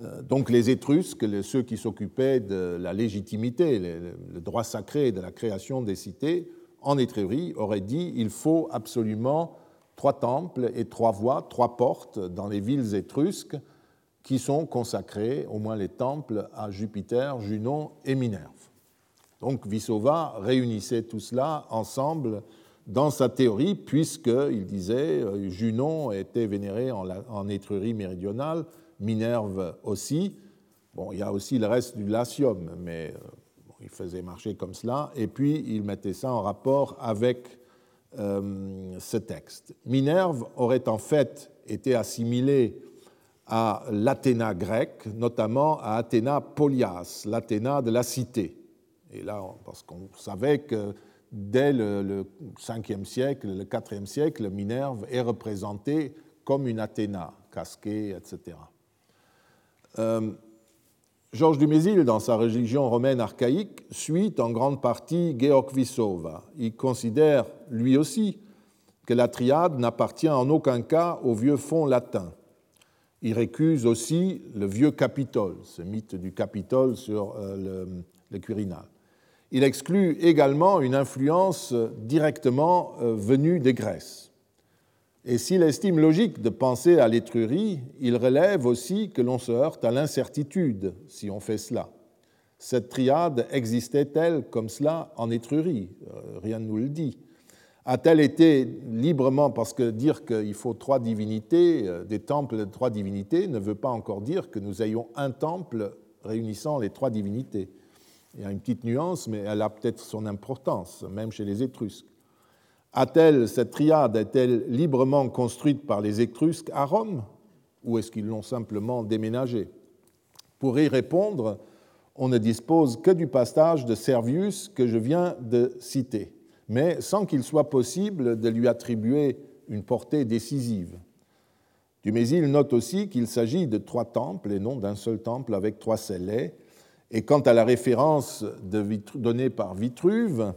[SPEAKER 2] Euh, donc les Étrusques, ceux qui s'occupaient de la légitimité, le droit sacré de la création des cités, en Étrurie, auraient dit il faut absolument trois temples et trois voies, trois portes dans les villes étrusques qui sont consacrées, au moins les temples, à Jupiter, Junon et Minerve. Donc Vissova réunissait tout cela ensemble dans sa théorie, puisqu'il disait euh, Junon était vénéré en Étrurie méridionale, Minerve aussi. Bon, il y a aussi le reste du Latium, mais euh, il faisait marcher comme cela, et puis il mettait ça en rapport avec euh, ce texte. Minerve aurait en fait été assimilée à l'Athéna grecque, notamment à Athéna Polias, l'Athéna de la cité. Là, parce qu'on savait que dès le, 5e siècle, le 4e siècle, Minerve est représentée comme une Athéna, casquée, etc. Euh, Georges Dumézil, dans sa religion romaine archaïque, suit en grande partie Georg Vissova. Il considère, lui aussi, que la triade n'appartient en aucun cas au vieux fond latin. Il récuse aussi le vieux Capitole, ce mythe du Capitole sur euh, le Quirinal. Il exclut également une influence directement euh, venue des Grèces. Et s'il estime logique de penser à l'étrurie, il relève aussi que l'on se heurte à l'incertitude si on fait cela. Cette triade existait-elle comme cela en Étrurie? Euh, Rien ne nous le dit. A-t-elle été librement, parce que dire qu'il faut trois divinités, euh, des temples de trois divinités, ne veut pas encore dire que nous ayons un temple réunissant les trois divinités. Il y a une petite nuance, mais elle a peut-être son importance, même chez les Étrusques. A-t-elle, cette triade est-elle librement construite par les Étrusques à Rome ou est-ce qu'ils l'ont simplement déménagée? Pour y répondre, on ne dispose que du passage de Servius que je viens de citer, mais sans qu'il soit possible de lui attribuer une portée décisive. Dumézil note aussi qu'il s'agit de trois temples et non d'un seul temple avec trois scellés. Et quant à la référence donnée par Vitruve,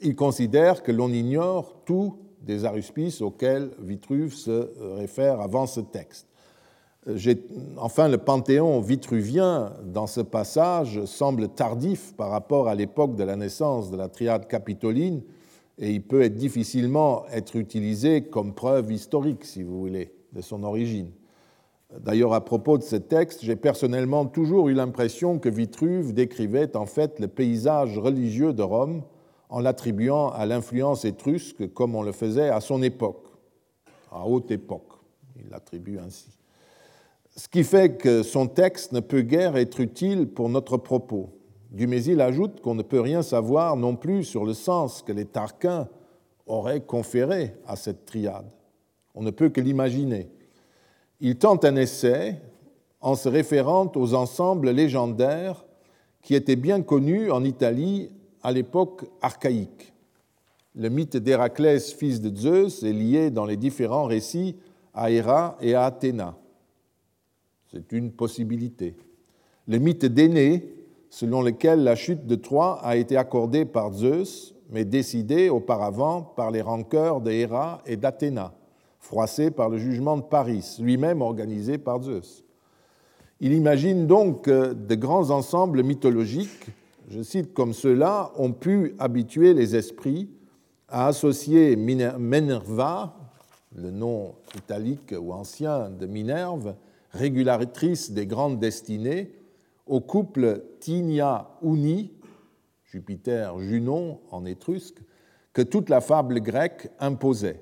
[SPEAKER 2] il considère que l'on ignore tout des aruspices auxquels Vitruve se réfère avant ce texte. Enfin, le panthéon vitruvien dans ce passage semble tardif par rapport à l'époque de la naissance de la triade capitoline et il peut difficilement être utilisé comme preuve historique, si vous voulez, de son origine. D'ailleurs, à propos de ce texte, j'ai personnellement toujours eu l'impression que Vitruve décrivait en fait le paysage religieux de Rome en l'attribuant à l'influence étrusque comme on le faisait à son époque, à haute époque. Il l'attribue ainsi. Ce qui fait que son texte ne peut guère être utile pour notre propos. Dumézil ajoute qu'on ne peut rien savoir non plus sur le sens que les Tarquins auraient conféré à cette triade. On ne peut que l'imaginer. Il tente un essai en se référant aux ensembles légendaires qui étaient bien connus en Italie à l'époque archaïque. Le mythe d'Héraclès, fils de Zeus, est lié dans les différents récits à Héra et à Athéna. C'est une possibilité. Le mythe d'Énée, selon lequel la chute de Troie a été accordée par Zeus, mais décidée auparavant par les rancœurs de Héra et d'Athéna, froissée par le jugement de Paris, lui-même organisé par Zeus. Il imagine donc que de grands ensembles mythologiques, je cite comme ceux-là, ont pu habituer les esprits à associer Minerva, le nom italique ou ancien de Minerve, régulatrice des grandes destinées, au couple Tinia-Uni, Jupiter-Junon en étrusque, que toute la fable grecque imposait.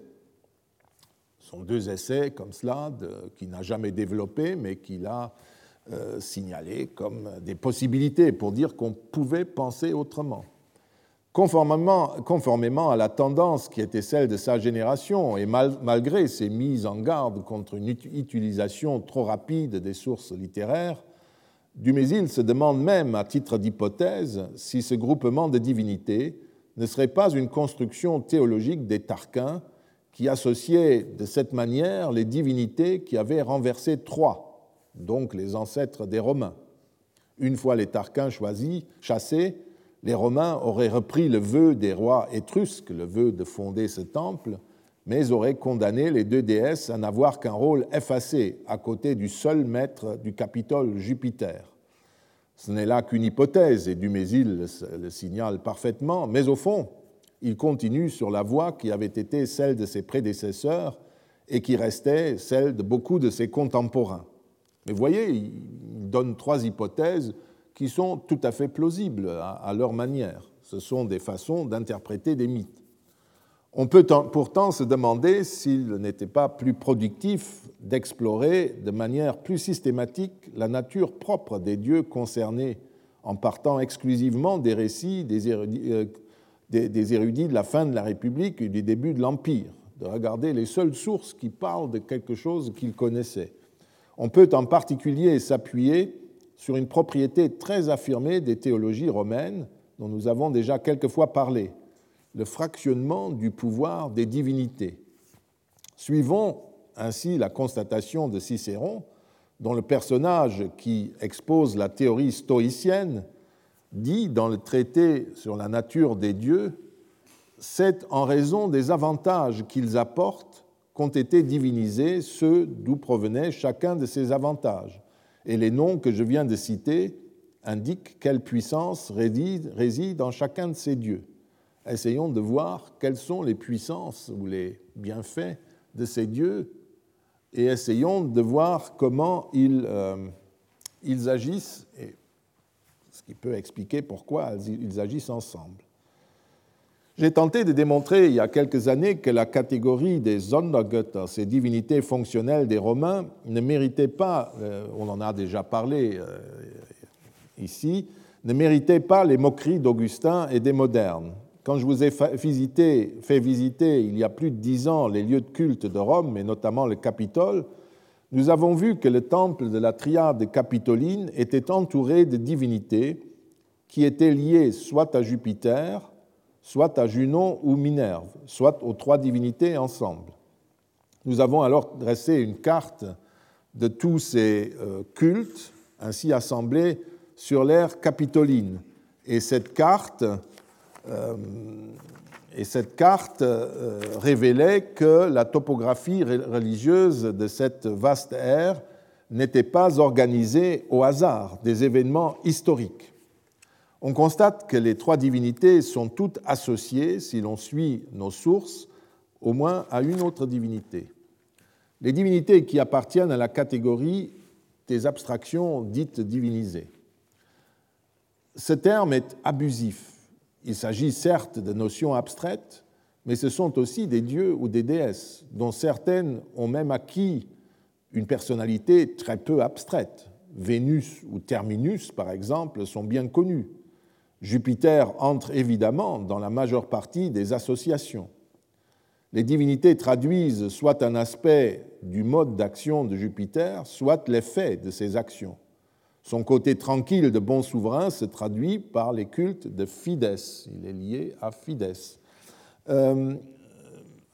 [SPEAKER 2] Sont deux essais comme cela, qu'il n'a jamais développés, mais qu'il a euh, signalés comme des possibilités pour dire qu'on pouvait penser autrement. Conformément, à la tendance qui était celle de sa génération, et malgré ses mises en garde contre une utilisation trop rapide des sources littéraires, Dumézil se demande même, à titre d'hypothèse, si ce groupement de divinités ne serait pas une construction théologique des Tarquins qui associait de cette manière les divinités qui avaient renversé Troie, donc les ancêtres des Romains. Une fois les Tarquins choisis, chassés, les Romains auraient repris le vœu des rois étrusques, le vœu de fonder ce temple, mais auraient condamné les deux déesses à n'avoir qu'un rôle effacé à côté du seul maître du Capitole, Jupiter. Ce n'est là qu'une hypothèse, et Dumézil le signale parfaitement, mais au fond, il continue sur la voie qui avait été celle de ses prédécesseurs et qui restait celle de beaucoup de ses contemporains. Mais voyez, il donne trois hypothèses qui sont tout à fait plausibles à leur manière. Ce sont des façons d'interpréter des mythes. On peut pourtant se demander s'il n'était pas plus productif d'explorer de manière plus systématique la nature propre des dieux concernés en partant exclusivement des récits des des érudits de la fin de la République et du début de l'Empire, de regarder les seules sources qui parlent de quelque chose qu'ils connaissaient. On peut en particulier s'appuyer sur une propriété très affirmée des théologies romaines dont nous avons déjà quelquefois parlé, le fractionnement du pouvoir des divinités. Suivons ainsi la constatation de Cicéron, dont le personnage qui expose la théorie stoïcienne dit dans le traité sur la nature des dieux, c'est en raison des avantages qu'ils apportent qu'ont été divinisés ceux d'où provenait chacun de ces avantages et les noms que je viens de citer indiquent quelle puissance réside, en chacun de ces dieux. Essayons de voir quelles sont les puissances ou les bienfaits de ces dieux et essayons de voir comment ils, euh, ils agissent, ce qui peut expliquer pourquoi ils agissent ensemble. J'ai tenté de démontrer il y a quelques années que la catégorie des Sondergötter, ces divinités fonctionnelles des Romains, ne méritait pas, euh, on en a déjà parlé euh, ici, ne méritait pas les moqueries d'Augustin et des modernes. Quand je vous ai visiter, fait visiter il y a plus de dix ans les lieux de culte de Rome, et notamment le Capitole, nous avons vu que le temple de la triade capitoline était entouré de divinités qui étaient liées soit à Jupiter, soit à Junon ou Minerve, soit aux trois divinités ensemble. Nous avons alors dressé une carte de tous ces euh, cultes ainsi assemblés sur l'ère capitoline. Et cette carte, euh, et cette carte euh, révélait que la topographie religieuse de cette vaste ère n'était pas organisée au hasard des événements historiques. On constate que les trois divinités sont toutes associées, si l'on suit nos sources, au moins à une autre divinité. Les divinités qui appartiennent à la catégorie des abstractions dites divinisées. Ce terme est abusif. Il s'agit certes de notions abstraites, mais ce sont aussi des dieux ou des déesses, dont certaines ont même acquis une personnalité très peu abstraite. Vénus ou Terminus, par exemple, sont bien connus. Jupiter entre évidemment dans la majeure partie des associations. Les divinités traduisent soit un aspect du mode d'action de Jupiter, soit l'effet de ses actions. Son côté tranquille de bon souverain se traduit par les cultes de Fides. Il est lié à Fides. Euh,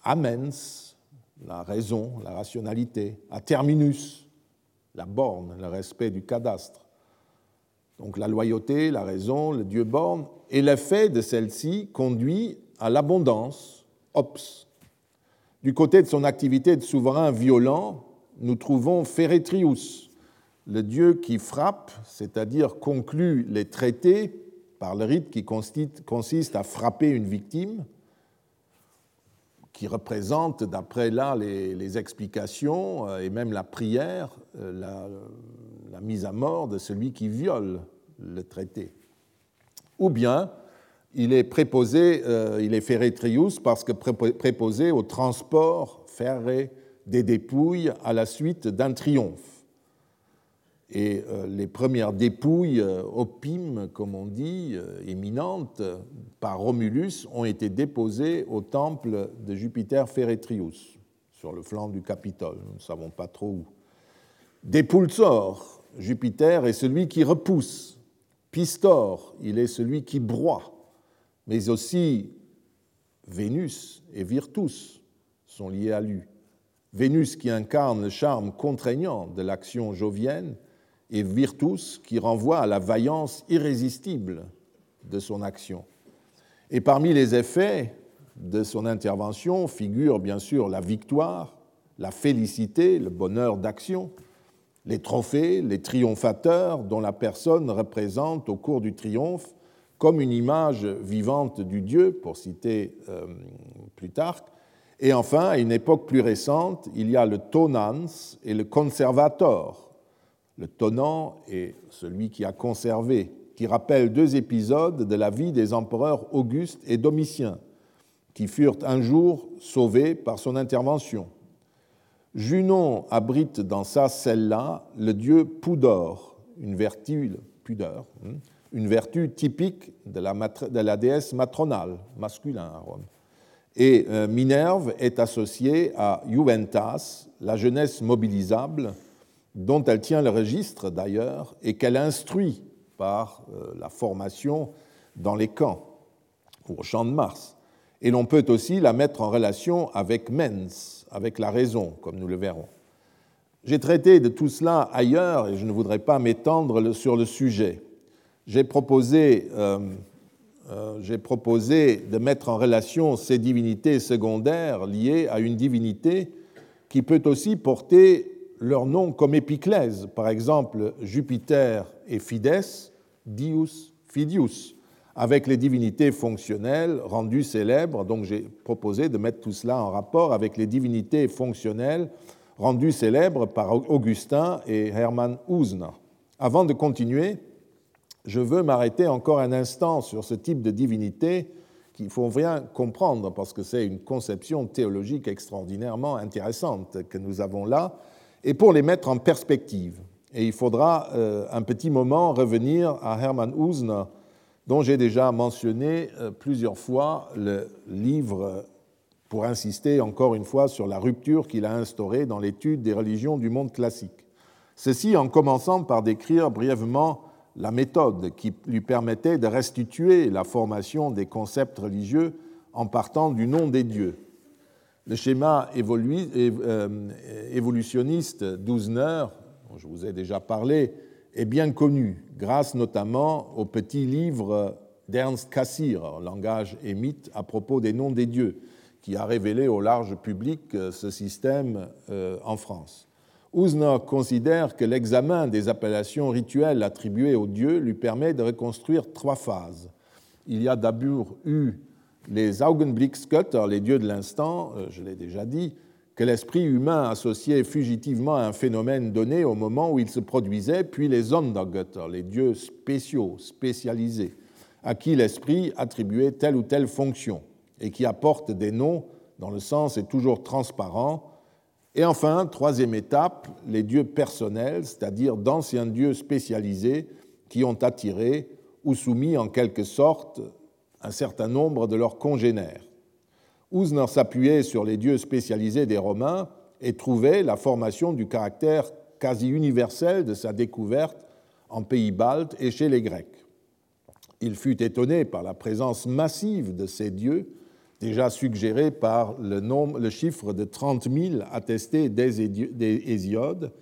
[SPEAKER 2] amens, la raison, la rationalité. À terminus, la borne, le respect du cadastre. Donc la loyauté, la raison, le dieu borne. Et l'effet de celle-ci conduit à l'abondance, ops. Du côté de son activité de souverain violent, nous trouvons Feretrius, le dieu qui frappe, c'est-à-dire conclut les traités par le rite qui consiste à frapper une victime, qui représente, d'après là les, explications euh, et même la prière, euh, la, mise à mort de celui qui viole le traité. Ou bien il est préposé, euh, il est ferretrius parce que préposé au transport ferré des dépouilles à la suite d'un triomphe et euh, les premières dépouilles euh, opimes, comme on dit, euh, éminentes, par Romulus, ont été déposées au temple de Jupiter Feretrius, sur le flanc du Capitole, nous ne savons pas trop où. Dépulsor, Jupiter est celui qui repousse. Pistor, il est celui qui broie. Mais aussi Vénus et Virtus sont liés à lui. Vénus qui incarne le charme contraignant de l'action jovienne, et virtus qui renvoie à la vaillance irrésistible de son action. Et parmi les effets de son intervention figurent bien sûr la victoire, la félicité, le bonheur d'action, les trophées, les triomphateurs dont la personne représente au cours du triomphe comme une image vivante du Dieu, pour citer euh, Plutarque. Et enfin, à une époque plus récente, il y a le tonans et le conservator, le tonnant est celui qui a conservé, qui rappelle deux épisodes de la vie des empereurs Auguste et Domitien, qui furent un jour sauvés par son intervention. Junon abrite dans sa celle-là le dieu Poudor, une vertu, pudeur, hein, une vertu typique de la, déesse matronale, masculin à Rome. Et euh, Minerve est associée à Juventas, la jeunesse mobilisable, dont elle tient le registre d'ailleurs et qu'elle instruit par euh, la formation dans les camps ou au champ de Mars. Et l'on peut aussi la mettre en relation avec mens, avec la raison, comme nous le verrons. J'ai traité de tout cela ailleurs et je ne voudrais pas m'étendre sur le sujet. J'ai proposé, euh, euh, proposé de mettre en relation ces divinités secondaires liées à une divinité qui peut aussi porter leur nom comme épiclèse, par exemple Jupiter et Fides, Dius, Fidius, avec les divinités fonctionnelles rendues célèbres. Donc j'ai proposé de mettre tout cela en rapport avec les divinités fonctionnelles rendues célèbres par Augustin et Hermann Usner. Avant de continuer, je veux m'arrêter encore un instant sur ce type de divinité qu'il faut bien comprendre parce que c'est une conception théologique extraordinairement intéressante que nous avons là et pour les mettre en perspective. Et il faudra euh, un petit moment revenir à Hermann Usner, dont j'ai déjà mentionné euh, plusieurs fois le livre pour insister encore une fois sur la rupture qu'il a instaurée dans l'étude des religions du monde classique. Ceci en commençant par décrire brièvement la méthode qui lui permettait de restituer la formation des concepts religieux en partant du nom des dieux. Le schéma euh, évolutionniste d'Ouzner, dont je vous ai déjà parlé, est bien connu, grâce notamment au petit livre d'Ernst Cassir, Langage et mythe, à propos des noms des dieux, qui a révélé au large public euh, ce système euh, en France. Ouzner considère que l'examen des appellations rituelles attribuées aux dieux lui permet de reconstruire trois phases. Il y a d'abord eu les Augenblicksgötter, les dieux de l'instant, euh, je l'ai déjà dit, que l'esprit humain associait fugitivement à un phénomène donné au moment où il se produisait, puis les Sondergötter, les dieux spéciaux, spécialisés, à qui l'esprit attribuait telle ou telle fonction et qui apportent des noms dont le sens est toujours transparent. Et enfin, troisième étape, les dieux personnels, c'est-à-dire d'anciens dieux spécialisés qui ont attiré ou soumis en quelque sorte un certain nombre de leurs congénères. Ouzner s'appuyait sur les dieux spécialisés des Romains et trouvait la formation du caractère quasi universel de sa découverte en pays baltes et chez les Grecs. Il fut étonné par la présence massive de ces dieux, déjà suggérée par le, le chiffre de 30 000 attestés des Hésiodes,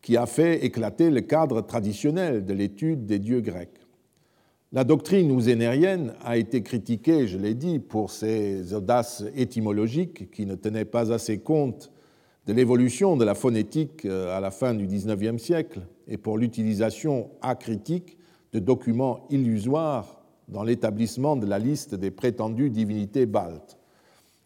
[SPEAKER 2] qui a fait éclater le cadre traditionnel de l'étude des dieux grecs. La doctrine ousénérienne a été critiquée, je l'ai dit, pour ses audaces étymologiques qui ne tenaient pas assez compte de l'évolution de la phonétique euh, à la fin du XIXe siècle et pour l'utilisation acritique de documents illusoires dans l'établissement de la liste des prétendues divinités baltes.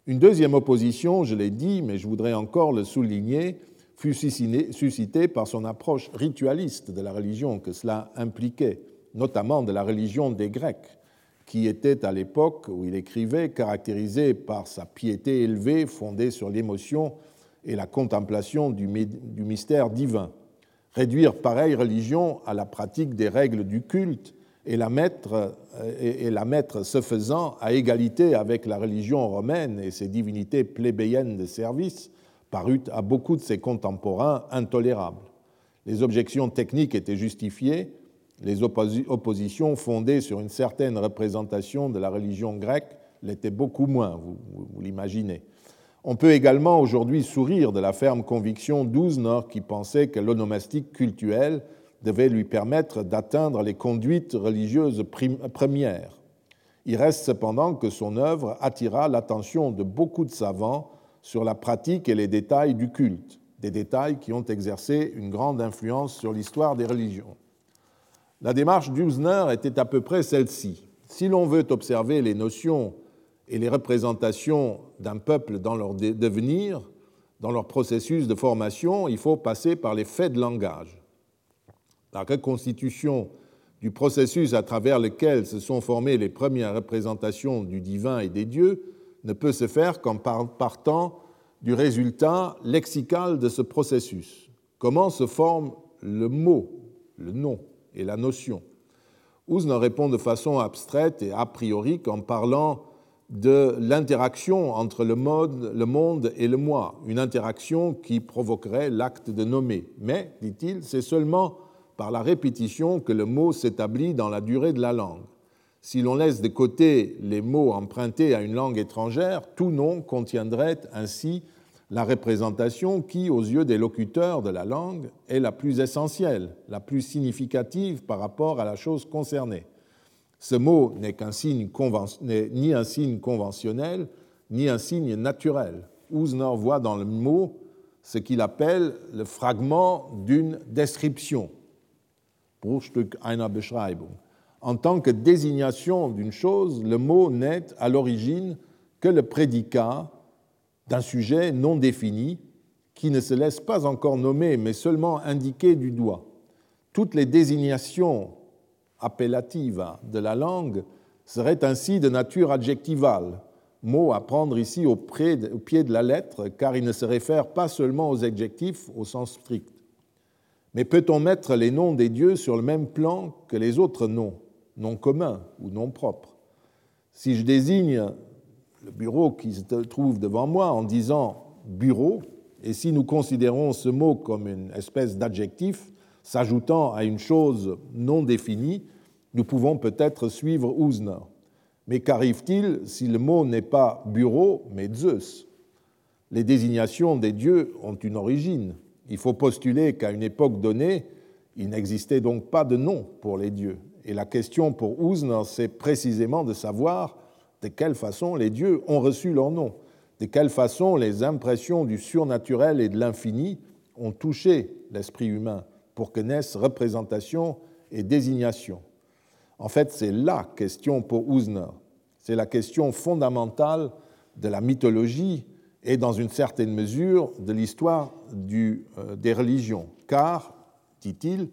[SPEAKER 2] Une deuxième opposition, je l'ai dit, mais je voudrais encore le souligner, fut suscitée par son approche ritualiste de la religion que cela impliquait notamment de la religion des Grecs, qui était à l'époque où il écrivait caractérisée par sa piété élevée fondée sur l'émotion et la contemplation du mystère divin. Réduire pareille religion à la pratique des règles du culte et la mettre, et la mettre ce faisant à égalité avec la religion romaine et ses divinités plébéiennes de service parut à beaucoup de ses contemporains intolérable. Les objections techniques étaient justifiées, les oppositions fondées sur une certaine représentation de la religion grecque l'étaient beaucoup moins, vous, l'imaginez. On peut également aujourd'hui sourire de la ferme conviction d'Ouzner qui pensait que l'onomastique cultuelle devait lui permettre d'atteindre les conduites religieuses premières. Il reste cependant que son œuvre attira l'attention de beaucoup de savants sur la pratique et les détails du culte, des détails qui ont exercé une grande influence sur l'histoire des religions. La démarche d'Usner était à peu près celle-ci. Si l'on veut observer les notions et les représentations d'un peuple dans leur devenir, dans leur processus de formation, il faut passer par les faits de langage. La reconstitution du processus à travers lequel se sont formées les premières représentations du divin et des dieux ne peut se faire qu'en partant du résultat lexical de ce processus. Comment se forme le mot, le nom? Et la notion. Ouzne répond de façon abstraite et a priori qu'en parlant de l'interaction entre le, le monde et le moi, une interaction qui provoquerait l'acte de nommer. Mais, dit-il, c'est seulement par la répétition que le mot s'établit dans la durée de la langue. Si l'on laisse de côté les mots empruntés à une langue étrangère, tout nom contiendrait ainsi la représentation qui, aux yeux des locuteurs de la langue, est la plus essentielle, la plus significative par rapport à la chose concernée. Ce mot n'est ni un signe conventionnel, ni un signe naturel. Ouzner voit dans le mot ce qu'il appelle le fragment d'une description. En tant que désignation d'une chose, le mot n'est à l'origine que le prédicat d'un sujet non défini qui ne se laisse pas encore nommer mais seulement indiquer du doigt. Toutes les désignations appellatives de la langue seraient ainsi de nature adjectivale, mot à prendre ici au pied de la lettre car il ne se réfère pas seulement aux adjectifs au sens strict. Mais peut-on mettre les noms des dieux sur le même plan que les autres noms, noms communs ou noms propres? Si je désigne le bureau qui se trouve devant moi en disant bureau, et si nous considérons ce mot comme une espèce d'adjectif s'ajoutant à une chose non définie, nous pouvons peut-être suivre Ouzner. Mais qu'arrive-t-il si le mot n'est pas bureau, mais Zeus les désignations des dieux ont une origine. Il faut postuler qu'à une époque donnée, il n'existait donc pas de nom pour les dieux. Et la question pour Ouzn, c'est précisément de savoir de quelle façon les dieux ont reçu leur nom, de quelle façon les impressions du surnaturel et de l'infini ont touché l'esprit humain pour que naissent représentation et désignation? En fait, c'est la question pour Ouzner. C'est la question fondamentale de la mythologie et, dans une certaine mesure, de l'histoire euh, des religions. Car, dit-il,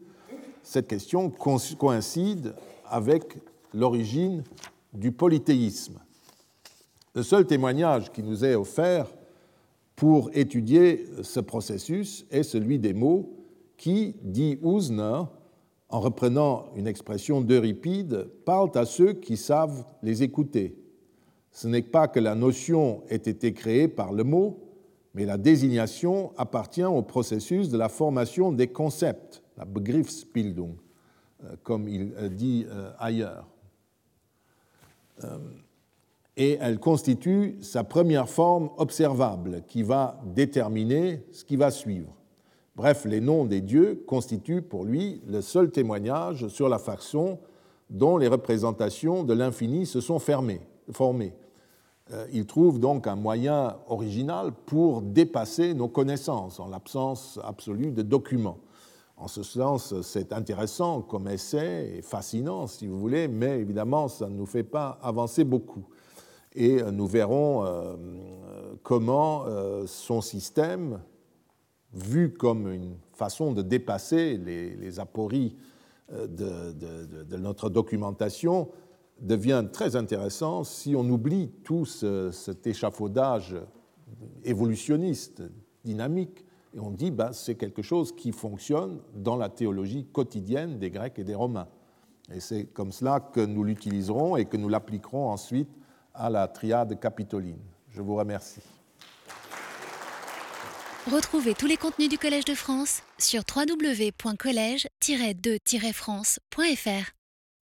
[SPEAKER 2] cette question coïncide avec l'origine du polythéisme. Le seul témoignage qui nous est offert pour étudier ce processus est celui des mots qui, dit Ouzner, en reprenant une expression d'Euripide, parlent à ceux qui savent les écouter. Ce n'est pas que la notion ait été créée par le mot, mais la désignation appartient au processus de la formation des concepts, la Begriffsbildung, euh, comme il euh, dit euh, ailleurs. Et elle constitue sa première forme observable qui va déterminer ce qui va suivre. Bref, les noms des dieux constituent pour lui le seul témoignage sur la façon dont les représentations de l'infini se sont formées. Euh, il trouve donc un moyen original pour dépasser nos connaissances en l'absence absolue de documents. En ce sens, c'est intéressant comme essai et fascinant, si vous voulez, mais évidemment, ça ne nous fait pas avancer beaucoup. Et nous verrons euh, comment euh, son système, vu comme une façon de dépasser les, apories euh, de, notre documentation, devient très intéressant si on oublie tout cet échafaudage évolutionniste, dynamique, et on dit ben, c'est quelque chose qui fonctionne dans la théologie quotidienne des Grecs et des Romains. Et c'est comme cela que nous l'utiliserons et que nous l'appliquerons ensuite à la triade capitoline. Je vous remercie.
[SPEAKER 1] Retrouvez tous les contenus du Collège de France sur www.colège-2-france.fr.